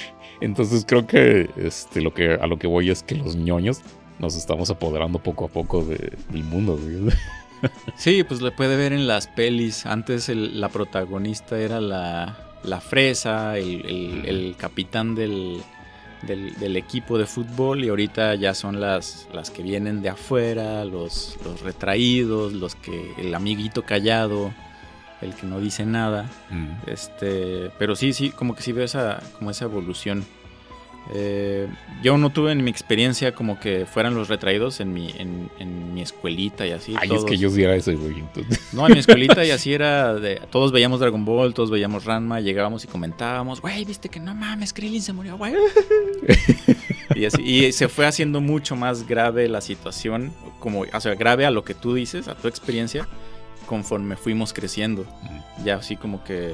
entonces creo que, este, lo que, a lo que voy es que los ñoños nos estamos apoderando poco a poco de- del mundo, güey. Sí, pues le puede ver en las pelis. Antes el- la protagonista era la, la fresa, el, el- el capitán del, del, del equipo de fútbol y ahorita ya son las, las que vienen de afuera, los, los retraídos, los que el amiguito callado, el que no dice nada. Mm. Este, pero sí, sí, como que sí veo esa, como esa evolución. Eh, yo no tuve en mi experiencia como que fueran los retraídos en mi, en, en mi escuelita y así. Ay, es que todos- yo sí era ese, güey. entonces- no, en mi escuelita y así era de todos veíamos Dragon Ball, todos veíamos Ranma, llegábamos y comentábamos, güey, viste que no mames, Krillin se murió, güey. y así y se fue haciendo mucho más grave la situación, como o sea, grave a lo que tú dices, a tu experiencia, conforme fuimos creciendo. Ya así como que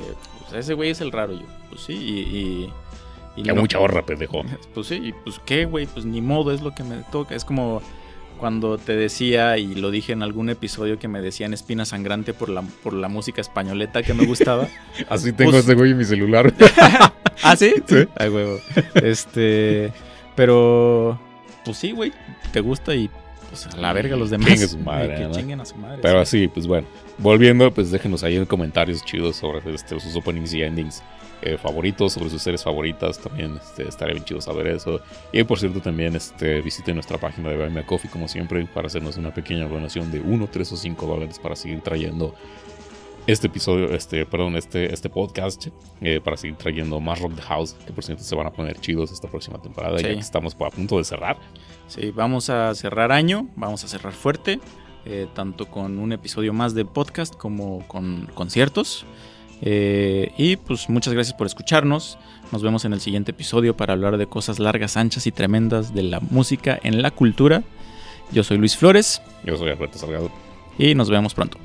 pues, ese güey es el raro yo. Pues sí, y, y, y Que no- mucha horra, pendejo. pues sí, y pues qué, güey, pues ni modo, es lo que me toca. Es como cuando te decía, y lo dije en algún episodio, que me decían espina sangrante por la, por la música españoleta que me gustaba. Así tengo Pues- ese güey en mi celular. ¿Ah, sí? Sí. Ay, huevo. Este, pero, pues sí, güey, te gusta y pues a la verga los demás. Chingue su madre, Que chinguen a su madre. Pero sí. así, pues bueno. Volviendo, pues déjenos ahí en comentarios chidos sobre este, sus openings y endings eh, favoritos, sobre sus series favoritas. También este, estaría bien chido saber eso. Y por cierto, también este, visiten nuestra página de Buy Me a Coffee, como siempre, para hacernos una pequeña donación de 1, 3 o 5 dólares para seguir trayendo este episodio, este, perdón, este, este podcast, eh, para seguir trayendo más Rock the House, que por cierto se van a poner chidos esta próxima temporada, Sí. ya que estamos a punto de cerrar. Sí, vamos a cerrar año, vamos a cerrar fuerte, eh, tanto con un episodio más de podcast como con conciertos. Eh, y pues muchas gracias por escucharnos. Nos vemos en el siguiente episodio para hablar de cosas largas, anchas y tremendas de la música en la cultura. Yo soy Luis Flores Yo soy Alberto Salgado. y nos vemos pronto.